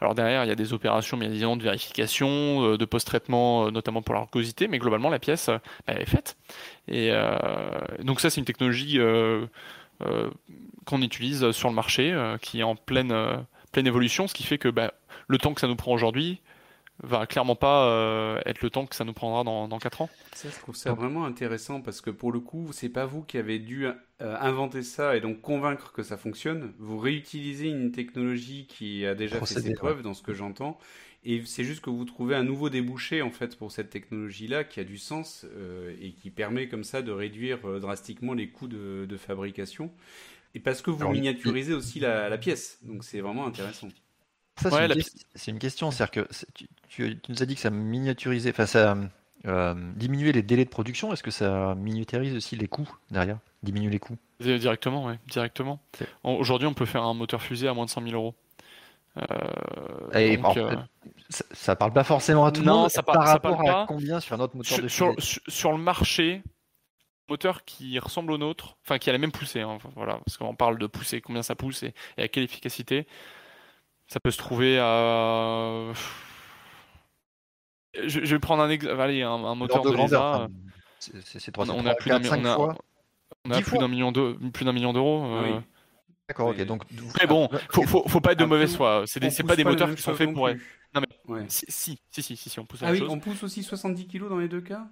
Alors derrière, il y a des opérations bien évidemment de vérification, euh, de post-traitement, notamment pour la rugosité, mais globalement la pièce ben, elle est faite. Et donc ça c'est une technologie qu'on utilise sur le marché, qui est en pleine pleine évolution, ce qui fait que ben, le temps que ça nous prend aujourd'hui va clairement pas euh, être le temps que ça nous prendra dans, dans 4 ans. Ça, je trouve ça vraiment intéressant parce que pour le coup, c'est pas vous qui avez dû euh, inventer ça et donc convaincre que ça fonctionne. Vous réutilisez une technologie qui a déjà fait ses preuves, dans ce que j'entends. Et c'est juste que vous trouvez un nouveau débouché en fait pour cette technologie-là qui a du sens euh, et qui permet comme ça de réduire drastiquement les coûts de, fabrication. Et parce que vous miniaturisez aussi la, la pièce, donc c'est vraiment intéressant c'est, une, question. C'est-à-dire que tu, nous as dit que ça miniaturisait, enfin ça euh, diminuait les délais de production. Est-ce que ça miniaturise aussi les coûts derrière? Diminue les coûts? Directement, oui. Directement. Aujourd'hui, on peut faire un moteur fusée à moins de 100 000 euros. Euh, Et euh, ça, parle pas forcément à tout le monde. Ça par rapport à combien sur un autre moteur sur, de sur, le marché, moteur qui ressemble au nôtre, enfin qui a la même poussée, hein, voilà, parce qu'on parle de poussée, combien ça pousse et à quelle efficacité. Ça peut se trouver à. Je, vais prendre un, Allez, un, moteur de, grandeur. C'est On a plus d'un million d'euros. Plus d'un million d'euros. D'accord, ok. Donc, mais bon, faut, faut, faut pas être de mauvaise foi. C'est pas des moteurs qui sont faits pour. Non mais si, si, si, si, on pousse. Ah oui, on pousse aussi 70 kg dans les deux cas.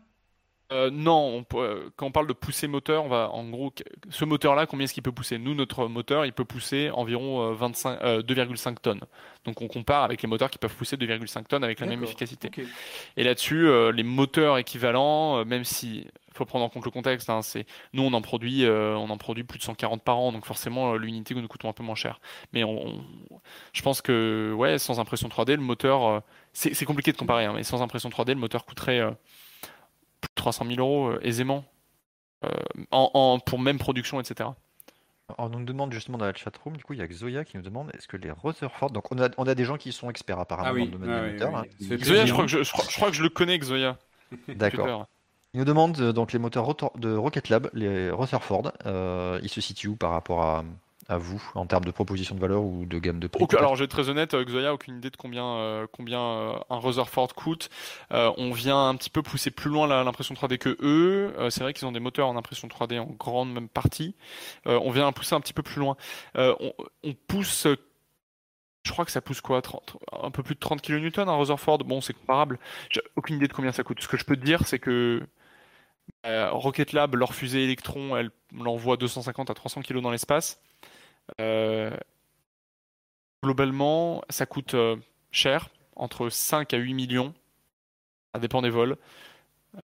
Euh, non, euh, quand on parle de pousser moteur, on va en gros ce moteur-là, combien est-ce qu'il peut pousser? Nous, notre moteur, il peut pousser environ 25, euh, 2,5 tonnes. Donc on compare avec les moteurs qui peuvent pousser 2,5 tonnes avec la même efficacité. Et là-dessus, les moteurs équivalents, même si faut prendre en compte le contexte, hein, c'est nous on en produit, on en produit plus de 140 par an, donc forcément l'unité nous coûte un peu moins cher. Mais on, je pense que ouais, sans impression 3D, le moteur, c'est compliqué de comparer, hein, mais sans impression 3D, le moteur coûterait plus de 300 000 euros euh, aisément euh, en, pour même production, etc. on nous demande justement dans la chatroom, du coup, il y a Xoya qui nous demande est-ce que les Rutherford. Donc, on a, on a des gens qui sont experts apparemment ah dans le domaine ah des moteurs. Hein. Xoya, je crois, que je, je, crois, que je le connais, Xoya. D'accord. Il nous demande euh, donc les moteurs de Rocket Lab, les Rutherford, euh, ils se situent où par rapport à, à vous en termes de proposition de valeur ou de gamme de prix Alors, je vais être très honnête, euh, Xoya, aucune idée de combien, euh, combien euh, un Rutherford coûte. on vient un petit peu pousser plus loin l'impression 3D que eux. c'est vrai qu'ils ont des moteurs en impression 3D en grande même partie. on vient pousser un petit peu plus loin. On, pousse je crois que ça pousse quoi Un peu plus de 30 kN un Rutherford? Bon, c'est comparable. J'ai aucune idée de combien ça coûte. Ce que je peux te dire, c'est que Rocket Lab, leur fusée Electron, elle l'envoie 250 à 300 kg dans l'espace. Euh, globalement, ça coûte euh, cher, entre 5 à 8 millions. Ça dépend des vols.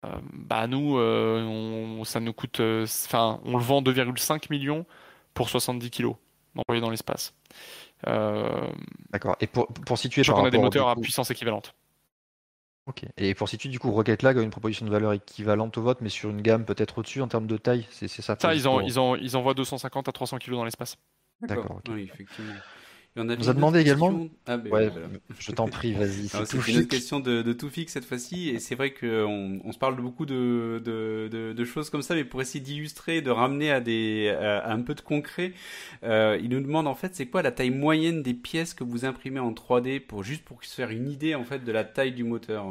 Euh, bah nous, ça nous coûte, enfin, on le vend 2,5 millions pour 70 kilos envoyés dans l'espace. D'accord. Et pour, pour situer, je crois qu'on a des moteurs à puissance équivalente. Ok. Et pour situer, du coup, Rocket Lag a une proposition de valeur équivalente au vote, mais sur une gamme peut-être au-dessus en termes de taille. C'est ça. Ça, ils, ils, ils envoient 250 à 300 kilos dans l'espace. D'accord. Oui, effectivement. on a nous a demandé également. Ah, ben ouais, Je t'en prie, vas-y. C'est une autre question de, de fixe cette fois-ci, et c'est vrai qu'on on se parle de beaucoup de, de, de, choses comme ça, mais pour essayer d'illustrer, de ramener à, des, à un peu de concret, euh, il nous demande en fait c'est quoi la taille moyenne des pièces que vous imprimez en 3D pour juste pour se faire une idée en fait de la taille du moteur.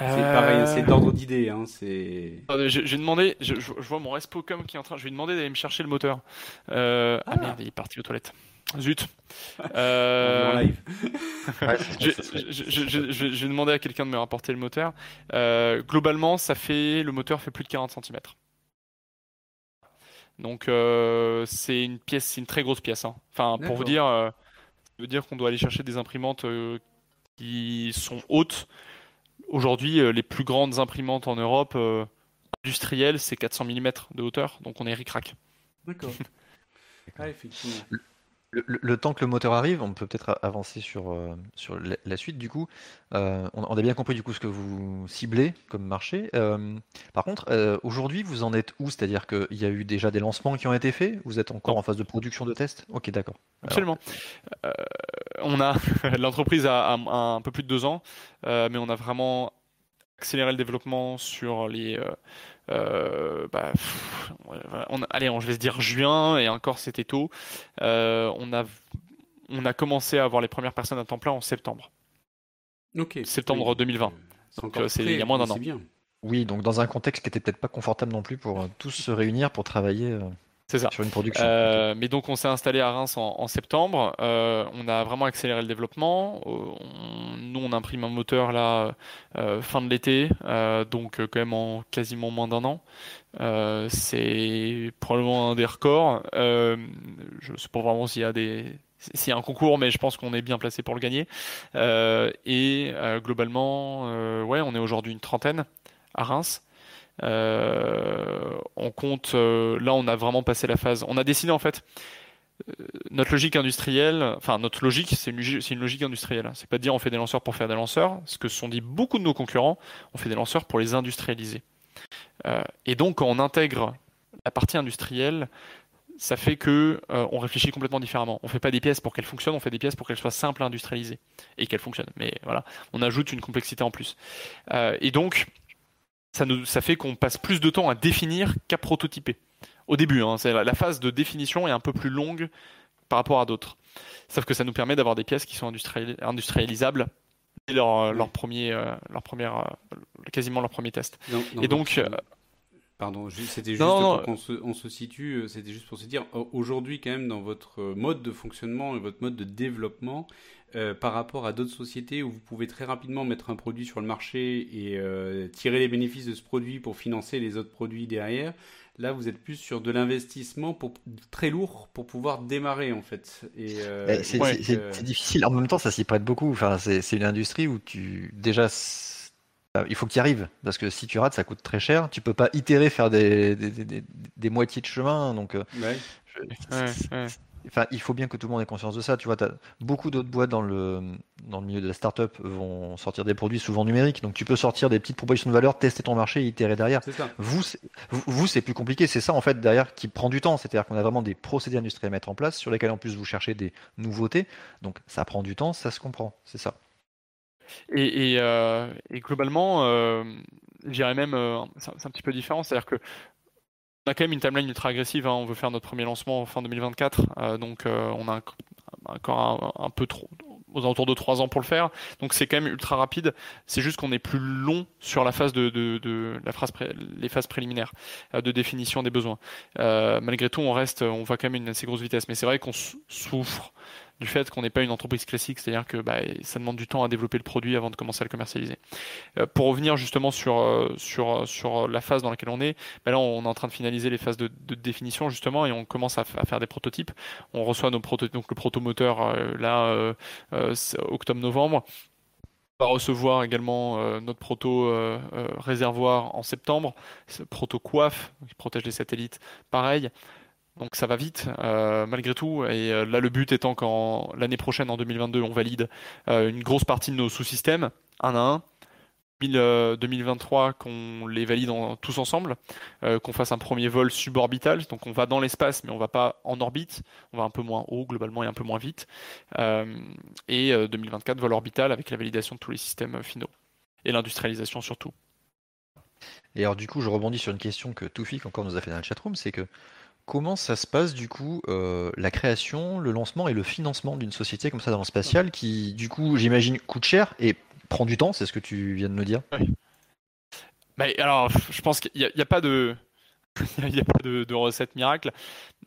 C'est pareil, c'est d'ordre d'idée. Hein, c'est. Je, vais demander, je, vois mon Respocom qui est en train. Je vais demander d'aller me chercher le moteur. Euh, ah. merde, il est parti aux toilettes. Zut. Euh... je, vais demander à quelqu'un de me rapporter le moteur. Euh, globalement, ça fait le moteur fait plus de 40 cm. Donc euh, c'est une pièce, c'est une très grosse pièce. Hein. Enfin, pour vous dire, ça veut dire qu'on doit aller chercher des imprimantes qui sont hautes Aujourd'hui, euh, les plus grandes imprimantes en Europe euh, industrielles, c'est 400 mm de hauteur, donc on est ric-rac. D'accord. ah, effectivement. Le, temps que le moteur arrive, on peut peut-être avancer sur, euh, sur la, suite du coup. Euh, on, a bien compris du coup ce que vous ciblez comme marché. Euh, par contre, aujourd'hui, vous en êtes où? C'est-à-dire qu'il y a eu déjà des lancements qui ont été faits? Vous êtes encore en phase de production de test? Ok, d'accord. Absolument. on a l'entreprise a, un peu plus de deux ans, mais on a vraiment accéléré le développement sur les euh, bah, on, allez, on, je vais se dire juin, et encore c'était tôt. Euh, on, a, on a commencé à avoir les premières personnes à temps plein en septembre. Ok. Septembre 2020. Donc euh, c'est il y a moins d'un an. Bien. Oui, donc dans un contexte qui était peut-être pas confortable non plus pour tous se réunir pour travailler. C'est ça. Sur une production. Euh, mais donc on s'est installé à Reims en, septembre. Euh, on a vraiment accéléré le développement. Euh, nous on imprime un moteur là fin de l'été, donc quand même en quasiment moins d'un an. c'est probablement un des records. je ne sais pas vraiment s'il y a des un concours, mais je pense qu'on est bien placé pour le gagner. et globalement, ouais, on est aujourd'hui une trentaine à Reims. Euh, on compte, euh, là on a vraiment passé la phase. On a décidé en fait, euh, notre logique industrielle, enfin notre logique, c'est une, logique industrielle. C'est pas de dire on fait des lanceurs pour faire des lanceurs, ce que se sont dit beaucoup de nos concurrents, on fait des lanceurs pour les industrialiser. et donc quand on intègre la partie industrielle, ça fait que on réfléchit complètement différemment. On fait pas des pièces pour qu'elles fonctionnent, on fait des pièces pour qu'elles soient simples à industrialiser et qu'elles fonctionnent. Mais voilà, on ajoute une complexité en plus. et donc ça, nous, ça fait qu'on passe plus de temps à définir qu'à prototyper. Au début, hein, la, phase de définition est un peu plus longue par rapport à d'autres. Sauf que ça nous permet d'avoir des pièces qui sont industrialisables dès leur, leur premier, euh, leur première, euh, quasiment leur premier test. et donc, euh, Pardon, c'était juste pour qu'on se, on se situe, c'était juste pour se dire, aujourd'hui quand même dans votre mode de fonctionnement et votre mode de développement, euh, par rapport à d'autres sociétés où vous pouvez très rapidement mettre un produit sur le marché et euh, tirer les bénéfices de ce produit pour financer les autres produits derrière. Là, vous êtes plus sur de l'investissement pour, très lourd pour pouvoir démarrer en fait. Euh, eh, c'est difficile. En même temps, ça s'y prête beaucoup. Enfin, c'est une industrie où tu déjà il faut que tu y arrives parce que si tu rates, ça coûte très cher. Tu peux pas itérer, faire des, des, moitiés de chemin. Donc, Enfin, il faut bien que tout le monde ait conscience de ça. Tu vois, as beaucoup d'autres boîtes dans le, dans le milieu de la startup vont sortir des produits souvent numériques. Donc, tu peux sortir des petites propositions de valeur, tester ton marché et itérer derrière. Vous, vous, c'est plus compliqué. C'est ça, en fait, derrière, qui prend du temps. C'est-à-dire qu'on a vraiment des procédés industriels à mettre en place sur lesquels, en plus, vous cherchez des nouveautés. Donc, ça prend du temps, ça se comprend. C'est ça. Et, et, euh, et globalement, euh, je dirais même, euh, c'est un petit peu différent. C'est-à-dire que on a quand même une timeline ultra agressive. Hein. On veut faire notre premier lancement en fin 2024. Euh, donc, on a encore un, peu trop, aux alentours de 3 ans pour le faire. Donc, c'est quand même ultra rapide. C'est juste qu'on est plus long sur la phase de, de, la phase les phases préliminaires de définition des besoins. malgré tout, on reste, on voit quand même une assez grosse vitesse. Mais c'est vrai qu'on souffre du fait qu'on n'est pas une entreprise classique, c'est-à-dire que bah, ça demande du temps à développer le produit avant de commencer à le commercialiser. Euh, pour revenir justement sur, euh, sur la phase dans laquelle on est, bah là on est en train de finaliser les phases de, définition justement et on commence à, faire des prototypes. On reçoit nos prototypes, donc le protomoteur euh, là octobre-novembre. On va recevoir également notre proto réservoir en septembre, proto coiffe qui protège les satellites, pareil. Donc ça va vite, euh, malgré tout. Et euh, là, le but étant qu'en l'année prochaine, en 2022, on valide euh, une grosse partie de nos sous-systèmes, un à un. 2023, qu'on les valide tous ensemble, qu'on fasse un premier vol suborbital. Donc on va dans l'espace, mais on va pas en orbite. On va un peu moins haut globalement et un peu moins vite. et 2024, vol orbital avec la validation de tous les systèmes finaux et l'industrialisation surtout. Et alors du coup, je rebondis sur une question que Toufik encore nous a fait dans le chatroom, c'est que Comment ça se passe du coup euh, la création, le lancement et le financement d'une société comme ça dans le spatial qui du coup j'imagine coûte cher et prend du temps, c'est ce que tu viens de nous dire? Oui. Bah, alors je pense qu'il n'y a, pas de il a pas de, recette miracle.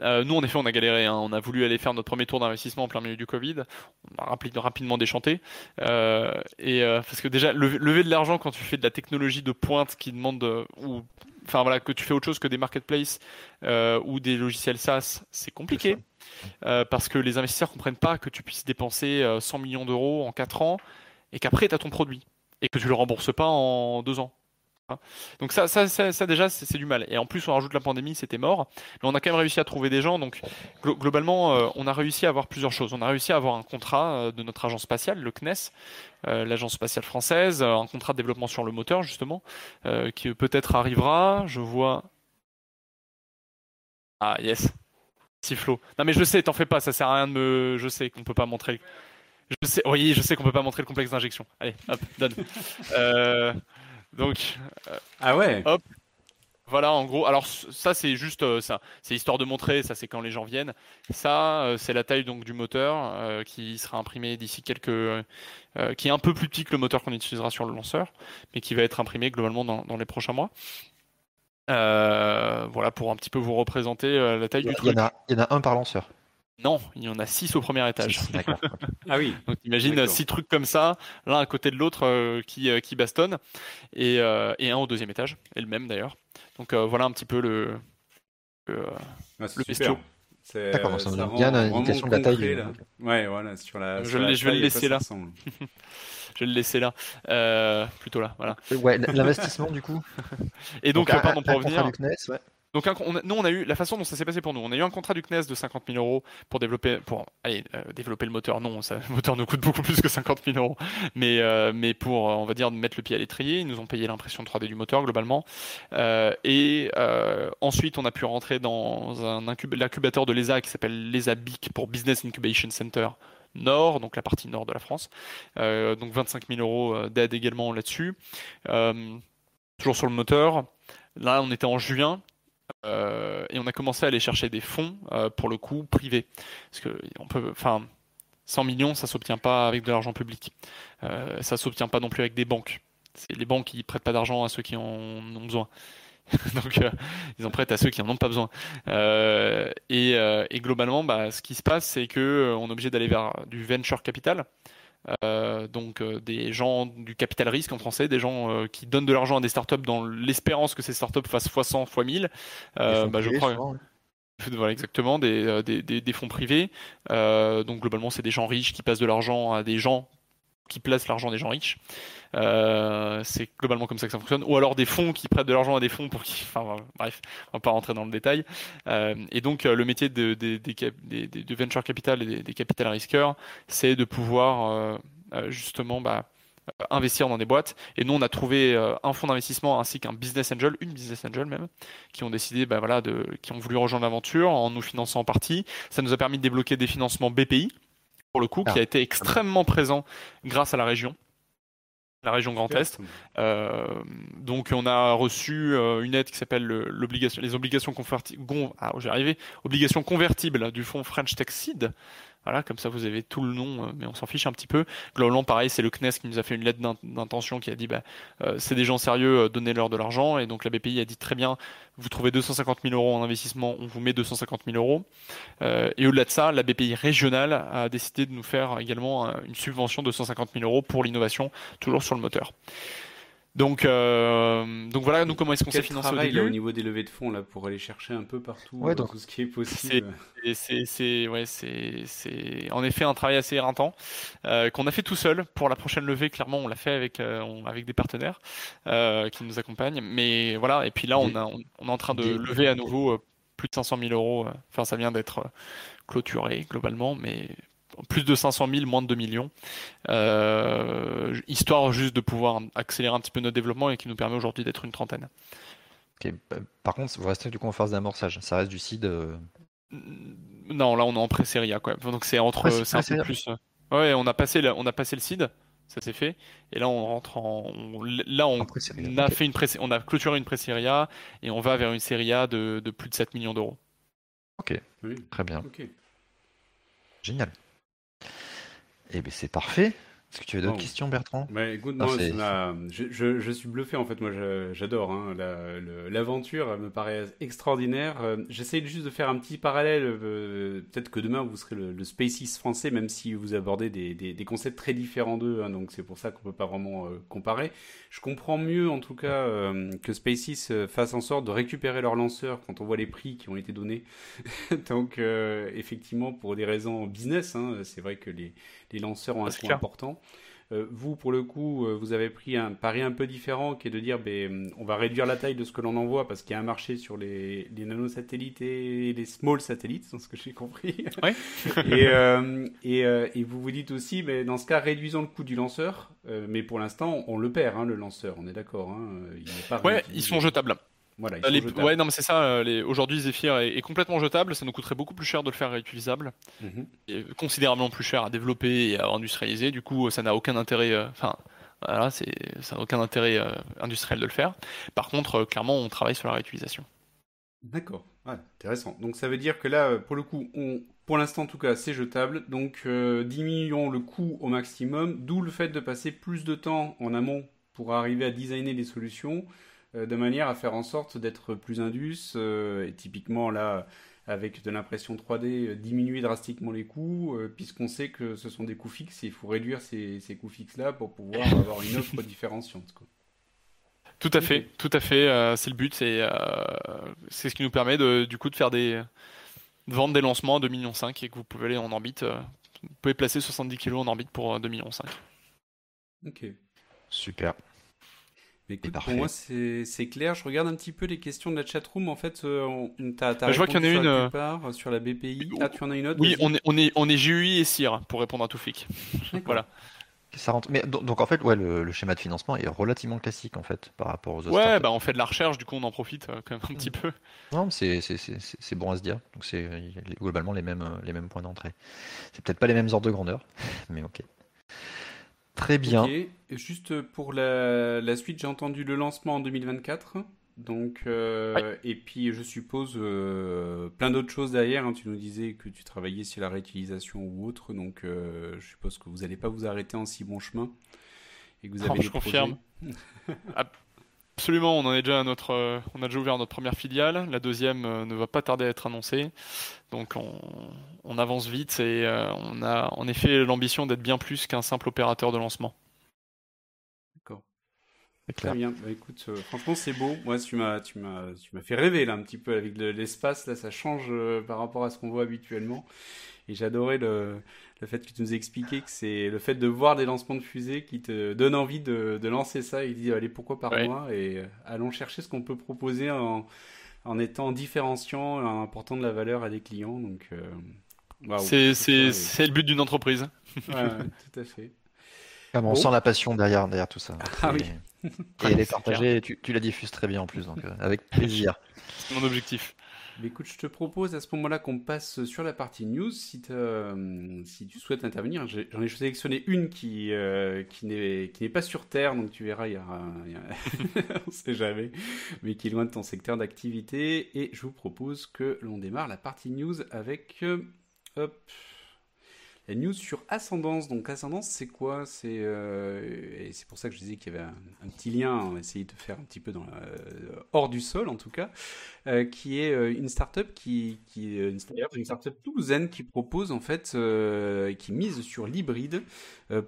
Euh, nous, en effet, on a galéré. Hein. On a voulu aller faire notre premier tour d'investissement en plein milieu du Covid. On a rapidement déchanté. Euh, et parce que déjà, lever de l'argent quand tu fais de la technologie de pointe qui demande enfin voilà, que tu fais autre chose que des marketplaces euh, ou des logiciels SaaS, c'est compliqué euh, parce que les investisseurs comprennent pas que tu puisses dépenser 100 euh, millions d'euros en 4 ans et qu'après tu as ton produit et que tu le rembourses pas en 2 ans. Donc ça, ça, ça, déjà, c'est du mal. Et en plus, on rajoute la pandémie, c'était mort. Mais on a quand même réussi à trouver des gens. Donc globalement, euh, on a réussi à avoir plusieurs choses. On a réussi à avoir un contrat euh, de notre agence spatiale, le CNES, euh, l'agence spatiale française, un contrat de développement sur le moteur justement, qui peut-être arrivera. Je vois. Ah yes, Sifflo. Non mais je sais, t'en fais pas, ça sert à rien de me. Je sais qu'on peut pas montrer. Je sais, oui, je sais qu'on peut pas montrer le complexe d'injection. Allez, hop, donne. euh... Donc, euh, ah ouais. Hop. Voilà, en gros. Alors ça, c'est juste euh, ça. C'est histoire de montrer. Ça, c'est quand les gens viennent. Ça, euh, c'est la taille donc du moteur qui sera imprimé d'ici quelques, qui est un peu plus petit que le moteur qu'on utilisera sur le lanceur, mais qui va être imprimé globalement dans, dans les prochains mois. voilà pour un petit peu vous représenter la taille du truc. Il y en a un par lanceur. Non, il y en a six au premier étage. ah oui. Donc imagine six trucs comme ça, l'un à côté de l'autre euh, qui, euh, qui bastonnent, et, euh, et, un au deuxième étage, et le même d'ailleurs. Donc voilà un petit peu le, le, ah, le D'accord, ça donne bien l'indication de la taille. Là. Ouais, voilà, sur la. je, la je vais le laisser là. je vais le laisser là. plutôt là, voilà. Ouais, l'investissement du coup. Et donc, donc pardon, pour revenir. Ouais. Donc nous on a eu la façon dont ça s'est passé pour nous. On a eu un contrat du CNES de 50 000 euros pour développer pour aller euh, développer le moteur. Non, le moteur nous coûte beaucoup plus que 50 000 euros. Mais euh, mais pour euh, on va dire mettre le pied à l'étrier, ils nous ont payé l'impression 3D du moteur globalement. et ensuite on a pu rentrer dans un l'incubateur de l'ESA qui s'appelle l'ESA BIC pour Business Incubation Center nord, donc la partie nord de la France. donc 25 000 euros d'aide également là-dessus. toujours sur le moteur. Là, on était en juin. Euh, et on a commencé à aller chercher des fonds euh, pour le coup privés. Parce que peut enfin 100 millions ça s'obtient pas avec de l'argent public. Euh, ça s'obtient pas non plus avec des banques. C'est les banques qui prêtent pas d'argent à ceux qui en ont besoin. Donc euh, ils en prêtent à ceux qui en ont pas besoin. Et, et, globalement bah, ce qui se passe c'est que on est obligé d'aller vers du venture capital euh, donc euh, des gens du capital risque en français, des gens euh, qui donnent de l'argent à des startups dans l'espérance que ces startups fassent x100, x1000. Bah, je crois. Voilà, exactement, des, des, des, fonds privés. donc globalement, c'est des gens riches qui passent de l'argent à des gens qui placent l'argent des gens riches. Euh, c'est globalement comme ça que ça fonctionne. Ou alors des fonds qui prêtent de l'argent à des fonds pour qui. Enfin bref, on va pas rentrer dans le détail. Euh, et donc euh, le métier de, venture capital et des, capital risqueurs, c'est de pouvoir justement bah, investir dans des boîtes. Et nous, on a trouvé un fonds d'investissement ainsi qu'un business angel, une business angel même, qui ont décidé, bah, voilà, qui ont voulu rejoindre l'aventure en nous finançant en partie. Ça nous a permis de débloquer des financements BPI, pour le coup, qui ah. a été extrêmement présent grâce à la région la région Grand Est. Euh, donc on a reçu euh, une aide qui s'appelle les obligations ah, obligations convertibles du fonds French Tech Seed, voilà, comme ça vous avez tout le nom, euh, mais on s'en fiche un petit peu. Globalement, pareil, c'est le CNES qui nous a fait une lettre d'intention qui a dit bah, euh, c'est des gens sérieux, euh, donnez-leur de l'argent. Et donc la BPI a dit très bien, vous trouvez 250 000 euros en investissement, on vous met 250 000 euros. et au-delà de ça, la BPI régionale a décidé de nous faire également une subvention de 150 000 euros pour l'innovation, toujours sur le moteur. Donc, euh, donc voilà, nous comment est-ce qu'on s'est financé au début au niveau des levées de fonds là pour aller chercher un peu partout ouais, tout ce qui est possible. C'est ouais, c'est en effet un travail assez éreintant euh, qu'on a fait tout seul. Pour la prochaine levée, clairement, on l'a fait avec euh, avec des partenaires euh, qui nous accompagnent. Mais voilà, et puis là, on, a, on, est en train de lever à nouveau euh, plus de 500 000 euros. Enfin, ça vient d'être clôturé globalement, mais plus de 500 000, moins de 2 millions, euh, histoire juste de pouvoir accélérer un petit peu notre développement et qui nous permet aujourd'hui d'être une trentaine. Bah, par contre, vous restez du coup en phase d'amorçage, ça reste du seed euh, Non, là on est en pré-série quoi. Donc c'est entre, c'est un peu plus. Euh, ouais, on a passé, on a passé le seed, ça s'est fait, et là on rentre en, là on, a fait une pré on a clôturé une pré-série et on va vers une série A de, de plus de 7 millions d'euros. Ok, très bien. Génial. Eh bien, c'est parfait. Est-ce que tu as d'autres questions, Bertrand? Bah, écoute, moi, je, je, suis bluffé en fait. Moi, j'adore hein, l'aventure. me paraît extraordinaire. Euh, j'essaie juste de faire un petit parallèle. Euh, peut-être que demain vous serez le, le SpaceX français, même si vous abordez des, des, concepts très différents d'eux. Hein, donc c'est pour ça qu'on peut pas vraiment euh, comparer. Je comprends mieux en tout cas que SpaceX fasse en sorte de récupérer leurs lanceurs quand on voit les prix qui ont été donnés. donc effectivement, pour des raisons business, hein, c'est vrai que les, les lanceurs ont un coût important. Euh, vous, pour le coup, euh, vous avez pris un pari un peu différent qui est de dire ben, on va réduire la taille de ce que l'on envoie parce qu'il y a un marché sur les, les nanosatellites et les small satellites, c'est ce que j'ai compris. et, euh, et, et, vous vous dites aussi, mais dans ce cas, réduisons le coût du lanceur. mais pour l'instant, on, le perd, hein, le lanceur, on est d'accord. Hein, ouais, ils sont jetables. Voilà, ouais, non, mais c'est ça. Les... Aujourd'hui, Zephyr est... complètement jetable. Ça nous coûterait beaucoup plus cher de le faire réutilisable, mhm. et considérablement plus cher à développer et à industrialiser. Du coup, ça n'a aucun intérêt. Euh, enfin, voilà, c'est ça n'a aucun intérêt euh, industriel de le faire. Par contre, euh, clairement, on travaille sur la réutilisation. D'accord. intéressant. Donc ça veut dire que là, pour le coup, on, pour l'instant en tout cas, c'est jetable. Donc diminuons le coût au maximum. D'où le fait de passer plus de temps en amont pour arriver à designer des solutions euh, de manière à faire en sorte d'être plus indus euh, et typiquement là avec de l'impression 3D euh, diminuer drastiquement les coûts puisqu'on sait que ce sont des coûts fixes et il faut réduire ces, ces coûts fixes là pour pouvoir avoir une offre différenciante. Tout à fait, tout à fait. c'est le but, c'est c'est ce qui nous permet de, du coup de faire des vendre des lancements à 2,5 millions et que vous pouvez aller en orbite. vous pouvez placer 70 kg en orbite pour 2,5 millions. Ok. Super pour moi, c'est clair. Je regarde un petit peu les questions de la chatroom. En fait, euh, bah, je vois qu'il y en a une euh, euh, sur la BPI. Ah, tu en as une autre? Oui, on est, on, est, on est GUI et CIR pour répondre à tout flic. voilà. Ça rentre. Mais donc en fait, ouais, le, schéma de financement est relativement classique en fait par rapport aux autres. Ouais, bah on fait de la recherche, du coup on en profite quand même un petit mm. peu. Non, c'est bon à se dire. Donc c'est globalement les mêmes les mêmes points d'entrée. C'est peut-être pas les mêmes ordres de grandeur, mais ok. Très bien. Juste pour la, suite, j'ai entendu le lancement en 2024. Donc, euh, et puis je suppose euh, plein d'autres choses derrière. Hein. Tu nous disais que tu travaillais sur la réutilisation ou autre, donc euh, je suppose que vous n'allez pas vous arrêter en si bon chemin et que vous avez. je confirme. Absolument, on en est déjà à notre, euh, on a déjà ouvert notre première filiale. La deuxième euh, ne va pas tarder à être annoncée. Donc on, avance vite et euh, on a en effet l'ambition d'être bien plus qu'un simple opérateur de lancement. D'accord. Très bien. Bah, écoute, franchement c'est beau. Moi tu m'as, tu m'as, tu m'as fait rêver là un petit peu avec l'espace. Là ça change par rapport à ce qu'on voit habituellement. Et j'adorais le, le fait que tu nous expliquais que c'est le fait de voir des lancements de fusées qui te donne envie de, de lancer ça et dit allez pourquoi par moi et euh, allons chercher ce qu'on peut proposer en, en, étant différenciant et en apportant de la valeur à des clients. Donc euh, c'est le but d'une entreprise. ouais, tout à fait. Ah on sent la passion derrière, derrière tout ça. Ah oui. Et elle est partagée, tu, tu, la diffuses très bien en plus, donc euh, avec plaisir. C'est mon objectif écoute, je te propose à ce moment-là qu'on passe sur la partie news. Si, euh, tu souhaites intervenir, j'en ai, sélectionné une qui, euh, qui n'est pas sur Terre, donc tu verras, il y sait jamais, mais qui est loin de ton secteur d'activité. Et je vous propose que l'on démarre la partie news avec... Euh, hop, la news sur Ascendance. Donc Ascendance, c'est quoi? C'est euh, et c'est pour ça que je disais qu'il y avait un, petit lien. On va essayer de faire un petit peu dans euh, hors du sol en tout cas, euh, qui est une startup qui qui une, toulousaine qui propose en fait qui mise sur l'hybride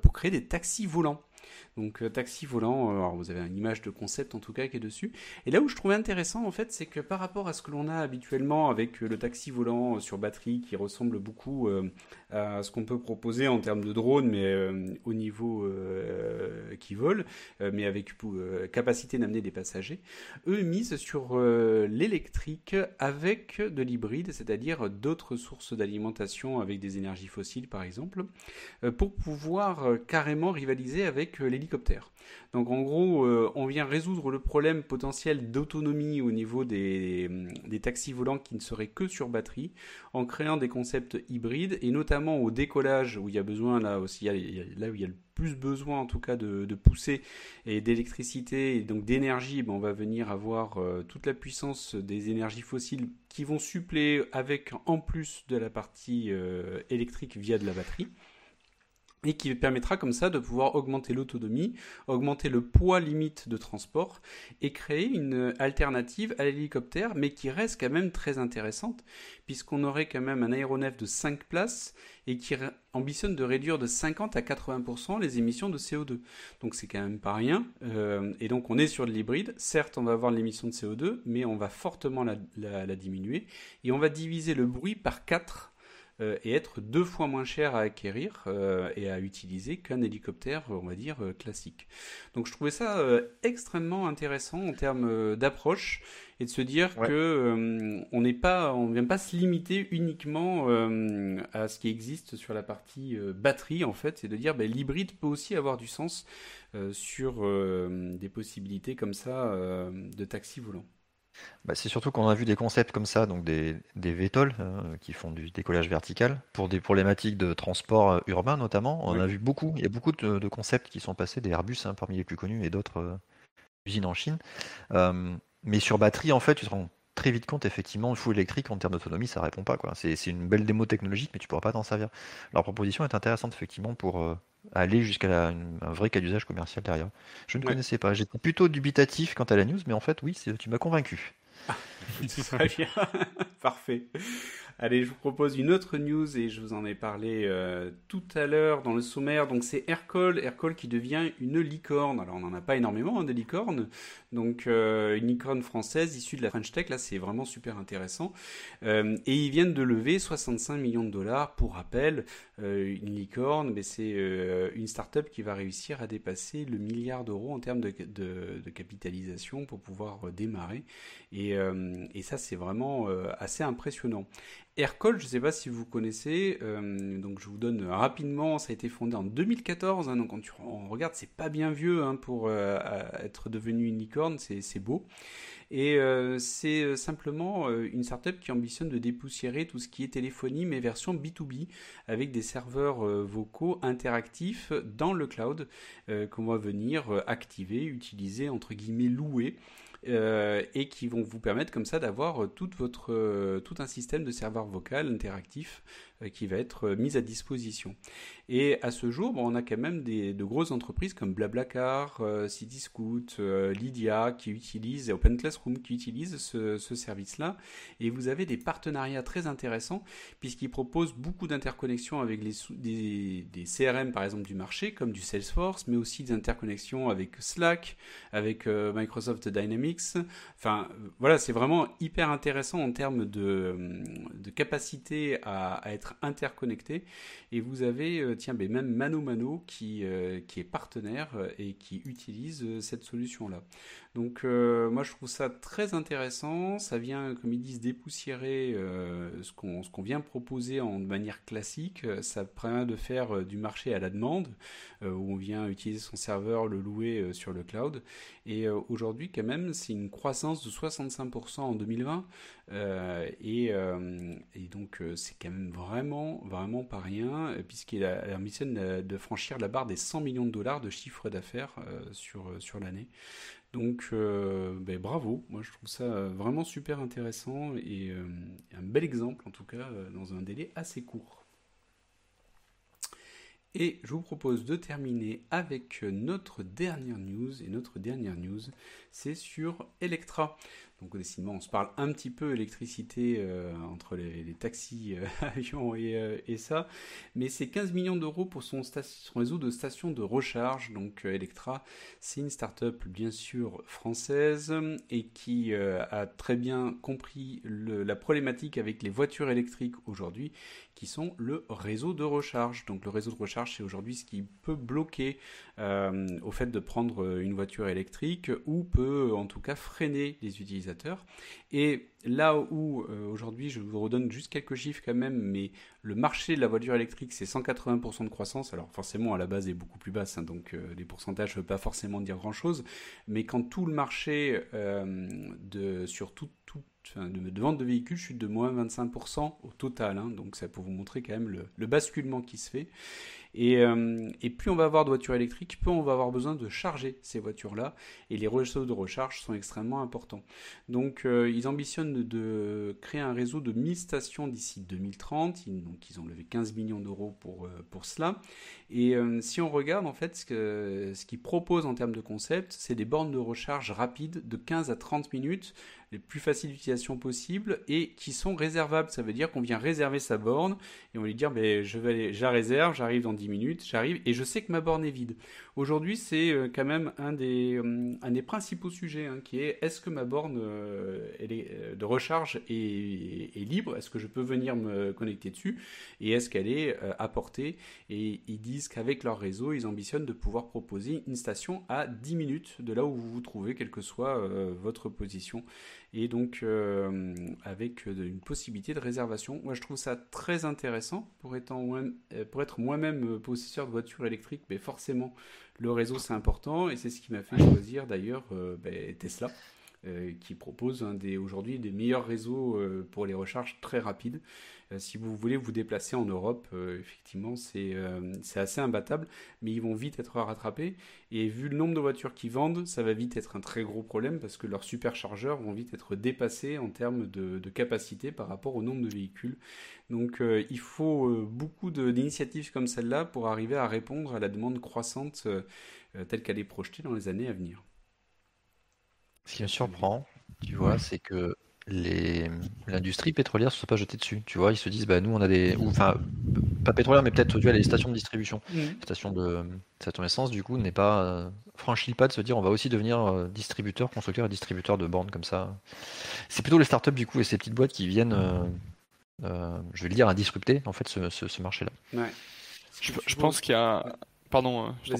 pour créer des taxis volants. Donc euh, taxi volant, euh, alors vous avez une image de concept en tout cas qui est dessus. Et là où je trouvais intéressant en fait, c'est que par rapport à ce que l'on a habituellement avec euh, le taxi volant sur batterie qui ressemble beaucoup à ce qu'on peut proposer en termes de drone, mais au niveau qui vole, mais avec capacité d'amener des passagers, eux misent sur l'électrique avec de l'hybride, c'est-à-dire d'autres sources d'alimentation avec des énergies fossiles par exemple, pour pouvoir carrément rivaliser avec donc en gros, euh, on vient résoudre le problème potentiel d'autonomie au niveau des, taxis volants qui ne seraient que sur batterie, en créant des concepts hybrides, et notamment au décollage, où il y a besoin, là aussi, là où il y a le plus besoin en tout cas de, pousser et d'électricité et donc d'énergie, ben, on va venir avoir euh, toute la puissance des énergies fossiles qui vont suppléer avec en plus de la partie euh, électrique via de la batterie et qui permettra comme ça de pouvoir augmenter l'autonomie, augmenter le poids limite de transport et créer une alternative à l'hélicoptère, mais qui reste quand même très intéressante, puisqu'on aurait quand même un aéronef de 5 places et qui ambitionne de réduire de 50 à 80% les émissions de CO2. Donc c'est quand même pas rien. Euh, et donc on est sur de l'hybride. Certes, on va avoir l'émission de CO2, mais on va fortement la, la, diminuer et on va diviser le bruit par 4 euh, et être deux fois moins cher à acquérir euh, et à utiliser qu'un hélicoptère, on va dire, classique. Donc je trouvais ça extrêmement intéressant en termes d'approche et de se dire que on n'est pas, on vient pas se limiter uniquement à ce qui existe sur la partie batterie en fait, c'est de dire ben, l'hybride peut aussi avoir du sens sur des possibilités comme ça de taxi volant. Bah, c'est surtout qu'on a vu des concepts comme ça, donc des, des VTOL hein, qui font du décollage vertical pour des problématiques de transport euh, urbain notamment. On a vu beaucoup, il y a beaucoup de, concepts qui sont passés, des Airbus hein, parmi les plus connus et d'autres euh, usines en Chine. Euh, mais sur batterie, en fait, tu te rends très vite compte, effectivement, le full électrique en termes d'autonomie, ça répond pas. C'est une belle démo technologique, mais tu pourras pas t'en servir. Leur proposition est intéressante, effectivement, pour aller jusqu'à un vrai cas d'usage commercial derrière. Je ne connaissais pas. J'étais plutôt dubitatif quant à la news, mais en fait, oui, tu m'as convaincu. Très bien, parfait. Allez, je vous propose une autre news et je vous en ai parlé euh, tout à l'heure dans le sommaire. Donc c'est Aircall, Aircall qui devient une licorne. Alors on n'en a pas énormément hein, des licornes, donc euh, une licorne française issue de la French Tech. Là c'est vraiment super intéressant. Euh, et ils viennent de lever 65 millions de dollars. Pour rappel, une licorne, mais c'est une startup qui va réussir à dépasser le milliard d'euros en termes de, de, capitalisation pour pouvoir démarrer. Et, et ça c'est vraiment assez impressionnant. Aircall, je ne sais pas si vous connaissez, euh, donc je vous donne rapidement, ça a été fondé en 2014, hein, donc quand on regarde, c'est pas bien vieux hein, pour euh, être devenu une licorne, c'est beau. Et euh, c'est simplement une startup qui ambitionne de dépoussiérer tout ce qui est téléphonie, mais version B2B, avec des serveurs vocaux interactifs dans le cloud qu'on va venir activer, utiliser, entre guillemets, louer. Euh, et qui vont vous permettre comme ça d'avoir euh, euh, tout un système de serveur vocal interactif qui va être mis à disposition. Et à ce jour, on a quand même des, de grosses entreprises comme Blablacar, Cityscoot, Lydia qui utilisent, et Open Classroom qui utilisent ce, ce service-là. Et vous avez des partenariats très intéressants puisqu'ils proposent beaucoup d'interconnexions avec les, des, CRM par exemple du marché comme du Salesforce, mais aussi des interconnexions avec Slack, avec Microsoft Dynamics Enfin, voilà, c'est vraiment hyper intéressant en termes de, capacité à, être interconnecté. Et vous avez, euh, tiens, ben, même Mano Mano qui, euh, est partenaire et qui utilise euh, cette solution-là. Donc euh, moi je trouve ça très intéressant, ça vient comme ils disent dépoussiérer euh, ce qu'on vient proposer en manière classique, ça permet de faire euh, du marché à la demande, où on vient utiliser son serveur, le louer sur le cloud, et aujourd'hui quand même c'est une croissance de 65% en 2020, et, et, donc c'est quand même vraiment vraiment pas rien, puisqu'il a l'ambition de franchir la barre des 100 millions de dollars de chiffre d'affaires sur, sur l'année. Donc, euh, ben, bravo. Moi, je trouve ça vraiment super intéressant et euh, un bel exemple, en tout cas, euh, dans un délai assez court. Et je vous propose de terminer avec notre dernière news. Et notre dernière news, c'est sur Electra. Donc décidément, on se parle un petit peu électricité euh, entre les, taxis, euh, avions euh, et, ça. Mais c'est 15 millions d'euros pour son, réseau de stations de recharge. Donc Electra, c'est une start-up bien sûr française et qui a très bien compris la problématique avec les voitures électriques aujourd'hui qui sont le réseau de recharge. Donc le réseau de recharge, c'est aujourd'hui ce qui peut bloquer euh, au fait de prendre une voiture électrique ou peut en tout cas freiner les utilisateurs. Et là où euh, aujourd'hui, je vous redonne juste quelques chiffres quand même, mais le marché de la voiture électrique, c'est 180% de croissance. Alors forcément, à la base, est beaucoup plus basse, hein, donc euh, les pourcentages ne veulent pas forcément dire grand-chose. Mais quand tout le marché de, vente de véhicules chute de moins 25% au total. Hein. donc ça peut vous montrer quand même le, basculement qui se fait. Euh, et, plus on va avoir de voitures électriques, plus on va avoir besoin de charger ces voitures-là. Et les réseaux de recharge sont extrêmement importants. Donc euh, ils ambitionnent de, créer un réseau de 1000 stations d'ici 2030. donc ils ont levé 15 millions d'euros pour, euh, pour cela. Et si on regarde en fait ce, que, ce qu'ils proposent en termes de concept, c'est des bornes de recharge rapides de 15 à 30 minutes les plus faciles d'utilisation possible et qui sont réservables. Ça veut dire qu'on vient réserver sa borne et on lui dire ben, je vais aller, je la réserve, j'arrive dans 10 10 minutes, j'arrive et je sais que ma borne est vide. Aujourd'hui, c'est euh, quand même un des, un des principaux sujets hein, qui est est-ce que ma borne est, de recharge est, est libre? Est-ce que je peux venir me connecter dessus? Et est-ce qu'elle est apportée Et ils disent qu'avec leur réseau, ils ambitionnent de pouvoir proposer une station à 10 minutes de là où vous vous trouvez, quelle que soit votre position et donc euh, avec euh, une possibilité de réservation. Moi, je trouve ça très intéressant pour, euh, pour être moi-même possesseur de voiture électrique, mais forcément, le réseau c'est important et c'est ce qui m'a fait choisir d'ailleurs ben, Tesla. Qui propose aujourd'hui des meilleurs réseaux pour les recharges très rapides. Euh, si vous voulez vous déplacer en Europe, euh, effectivement, euh, c'est assez imbattable, mais ils vont vite être rattrapés. Et vu le nombre de voitures qu'ils vendent, ça va vite être un très gros problème parce que leurs superchargeurs vont vite être dépassés en termes de, capacité par rapport au nombre de véhicules. Donc il faut beaucoup d'initiatives comme celle-là pour arriver à répondre à la demande croissante telle qu'elle est projetée dans les années à venir. Ce qui me surprend, tu vois, c'est que l'industrie pétrolière se soit pas jetée dessus. Tu vois, ils se disent, bah, nous, on a des. enfin, pas pétrolière, mais peut-être tu les stations de distribution. Mmh. Station de station essence, du coup, n'est pas euh, franchi le pas de se dire, on va aussi devenir euh, distributeur, constructeur et distributeur de bornes comme ça. C'est plutôt les startups, du coup, et ces petites boîtes qui viennent, euh, je vais le dire, à disrupter, en fait, ce, marché-là. Ouais. Je, pense qu'il y a. Pardon, je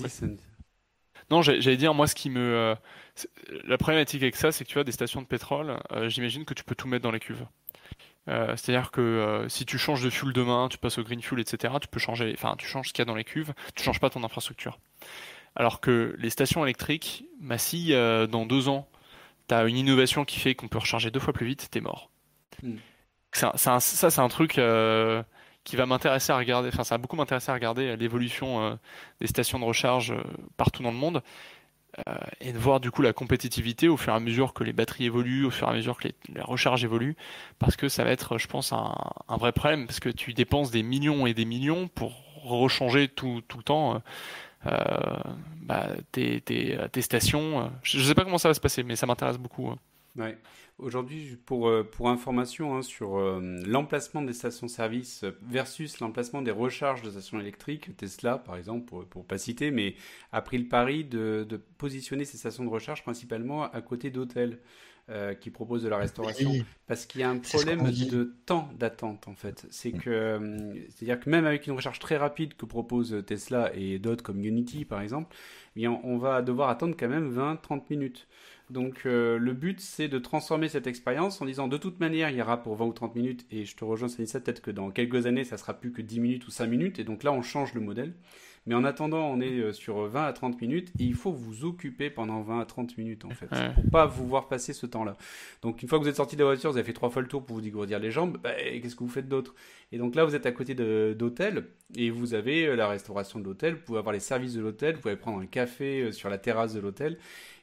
Non, j'allais dire, moi, ce qui me la problématique avec ça, c'est que tu as des stations de pétrole, euh, j'imagine que tu peux tout mettre dans les cuves. Euh, c'est-à-dire que euh, si tu changes de fuel demain, tu passes au green fuel, etc., tu peux changer, enfin, tu changes ce qu'il y a dans les cuves, tu changes pas ton infrastructure. Alors que les stations électriques, bah, si dans deux ans, tu as une innovation qui fait qu'on peut recharger deux fois plus vite, t'es mort. Hmm. ça, c'est un truc qui va m'intéresser à regarder, enfin, ça va beaucoup m'intéresser à regarder l'évolution des stations de recharge partout dans le monde. Euh, et de voir du coup la compétitivité au fur et à mesure que les batteries évoluent, au fur et à mesure que la recharge évolue, parce que ça va être, je pense, un, vrai problème, parce que tu dépenses des millions et des millions pour rechanger tout, tout le temps euh, bah, tes, tes, tes, stations. Je ne sais pas comment ça va se passer, mais ça m'intéresse beaucoup. Hein. Ouais. Aujourd'hui, pour, euh, pour information hein, sur euh, l'emplacement des stations-service versus l'emplacement des recharges de stations électriques, Tesla, par exemple, pour ne pas citer, mais a pris le pari de, de positionner ces stations de recharge principalement à côté d'hôtels. Euh, qui proposent de la restauration parce qu'il y a un problème de temps d'attente en fait. C'est mm. que c'est-à-dire que même avec une recharge très rapide que propose Tesla et d'autres comme Unity par exemple, eh on va devoir attendre quand même 20-30 minutes. Donc euh, le but c'est de transformer cette expérience en disant de toute manière il y aura pour 20 ou 30 minutes et je te rejoins Sanissa peut-être que dans quelques années ça sera plus que 10 minutes ou 5 minutes et donc là on change le modèle. Mais en attendant, on est euh, sur 20 à 30 minutes et il faut vous occuper pendant 20 à 30 minutes en fait, pour pas vous voir passer ce temps-là. Donc une fois que vous êtes sorti de la voiture, vous avez fait trois fois le tour pour vous dégourdir les jambes, bah, qu'est-ce que vous faites d'autre? Et donc là, vous êtes à côté d'hôtel et vous avez euh, la restauration de l'hôtel, vous pouvez avoir les services de l'hôtel, vous pouvez prendre un café sur la terrasse de l'hôtel.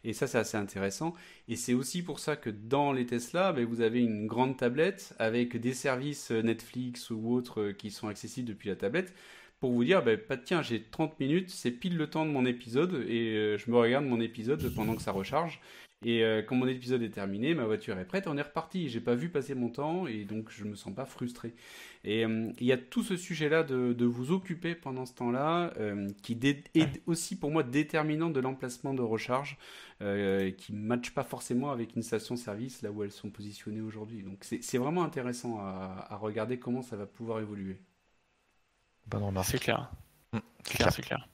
Et ça, c'est assez intéressant. Et c'est aussi pour ça que dans les Tesla, ben, vous avez une grande tablette avec des services euh, Netflix ou autres euh, qui sont accessibles depuis la tablette pour vous dire, pas tiens, j'ai 30 minutes, c'est pile le temps de mon épisode et euh, je me regarde mon épisode pendant que ça recharge. Et euh, quand mon épisode est terminé, ma voiture est prête, on est reparti. J'ai pas vu passer mon temps et donc je me sens pas frustré. Et euh, il y a tout ce sujet-là de, vous occuper pendant ce temps-là, euh, qui est aussi pour moi déterminant de l'emplacement de recharge, qui ne matche pas forcément avec une station-service là où elles sont positionnées aujourd'hui. Donc c'est vraiment intéressant à, regarder comment ça va pouvoir évoluer. C'est clair. Mmh, c'est clair, c'est clair.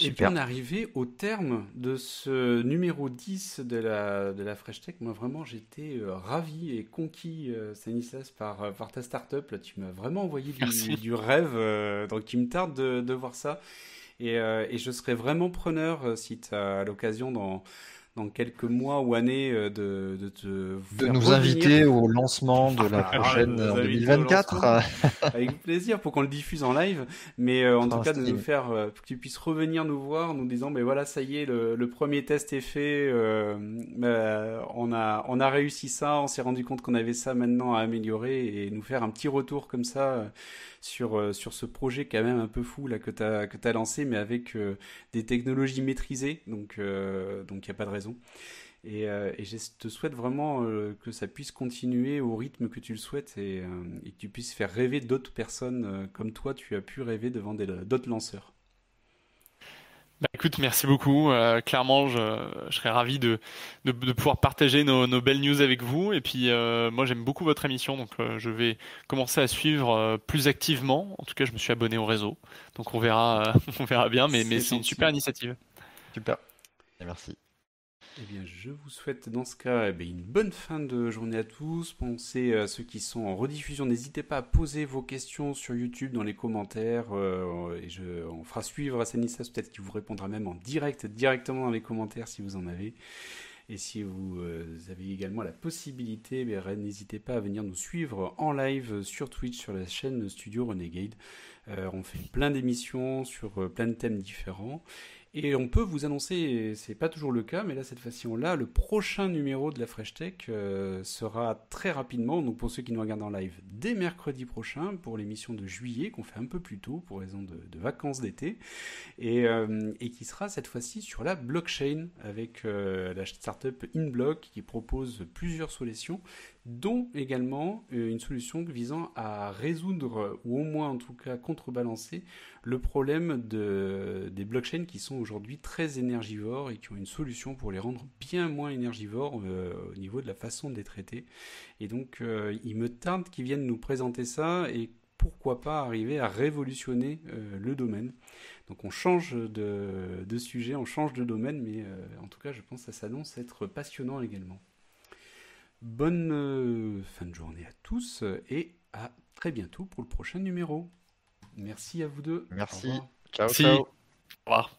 Et puis on est arrivé au terme de ce numéro 10 de la, de la Fresh Tech. Moi vraiment j'étais euh, ravi et conquis euh, Stanislas par, euh, par ta startup. Là tu m'as vraiment envoyé du, du rêve. donc il me tarde de, de voir ça. Et, et, je serais vraiment preneur si tu as l'occasion dans dans quelques mois ou années euh, de, de te de nous inviter au lancement de la ah, prochaine en 2024 avec plaisir pour qu'on le diffuse en live. Mais euh, en tout cas de nous faire euh, que tu puisses revenir nous voir nous disant mais voilà ça y est le, premier test est fait on a on a réussi ça on s'est rendu compte qu'on avait ça maintenant à améliorer et nous faire un petit retour comme ça sur, euh, sur ce projet quand même un peu fou là, que tu as, que as lancé, mais avec euh, des technologies maîtrisées, donc il euh, n'y a pas de raison. Et, je te souhaite vraiment que ça puisse continuer au rythme que tu le souhaites et, et que tu puisses faire rêver d'autres personnes comme toi, tu as pu rêver devant d'autres lanceurs. Bah, écoute, merci beaucoup. Euh, clairement, je, je, serais ravi de, de, de pouvoir partager nos, nos, belles news avec vous. Et puis, euh, moi, j'aime beaucoup votre émission, donc euh, je vais commencer à suivre euh, plus activement. En tout cas, je me suis abonné au réseau, donc on verra, on verra bien. Mais, mais c'est une super initiative. Super. Et merci. Eh bien, je vous souhaite dans ce cas eh une bonne fin de journée à tous. Pensez à ceux qui sont en rediffusion. N'hésitez pas à poser vos questions sur YouTube dans les commentaires. Euh, on fera suivre à Sanissas, peut-être qu'il vous répondra même en direct, directement dans les commentaires si vous en avez. Et si vous euh, avez également la possibilité, eh n'hésitez pas à venir nous suivre en live sur Twitch, sur la chaîne Studio Renegade. Euh, on fait plein d'émissions sur plein de thèmes différents. Et on peut vous annoncer, c'est pas toujours le cas, mais là cette fois-ci on le prochain numéro de la Fresh Tech euh, sera très rapidement, donc pour ceux qui nous regardent en live, dès mercredi prochain pour l'émission de juillet qu'on fait un peu plus tôt pour raison de, vacances d'été, euh, et, qui sera cette fois-ci sur la blockchain avec euh, la startup InBlock qui propose plusieurs solutions dont également euh, une solution visant à résoudre, ou au moins en tout cas contrebalancer, le problème de, des blockchains qui sont aujourd'hui très énergivores et qui ont une solution pour les rendre bien moins énergivores euh, au niveau de la façon de les traiter. Et donc euh, il me tarde qu'ils viennent nous présenter ça et pourquoi pas arriver à révolutionner le domaine. Donc on change de, de, sujet, on change de domaine, mais en tout cas je pense que ça s'annonce être passionnant également. Bonne euh, fin de journée à tous et à très bientôt pour le prochain numéro. Merci à vous deux. Merci. Ciao, ciao. Au revoir.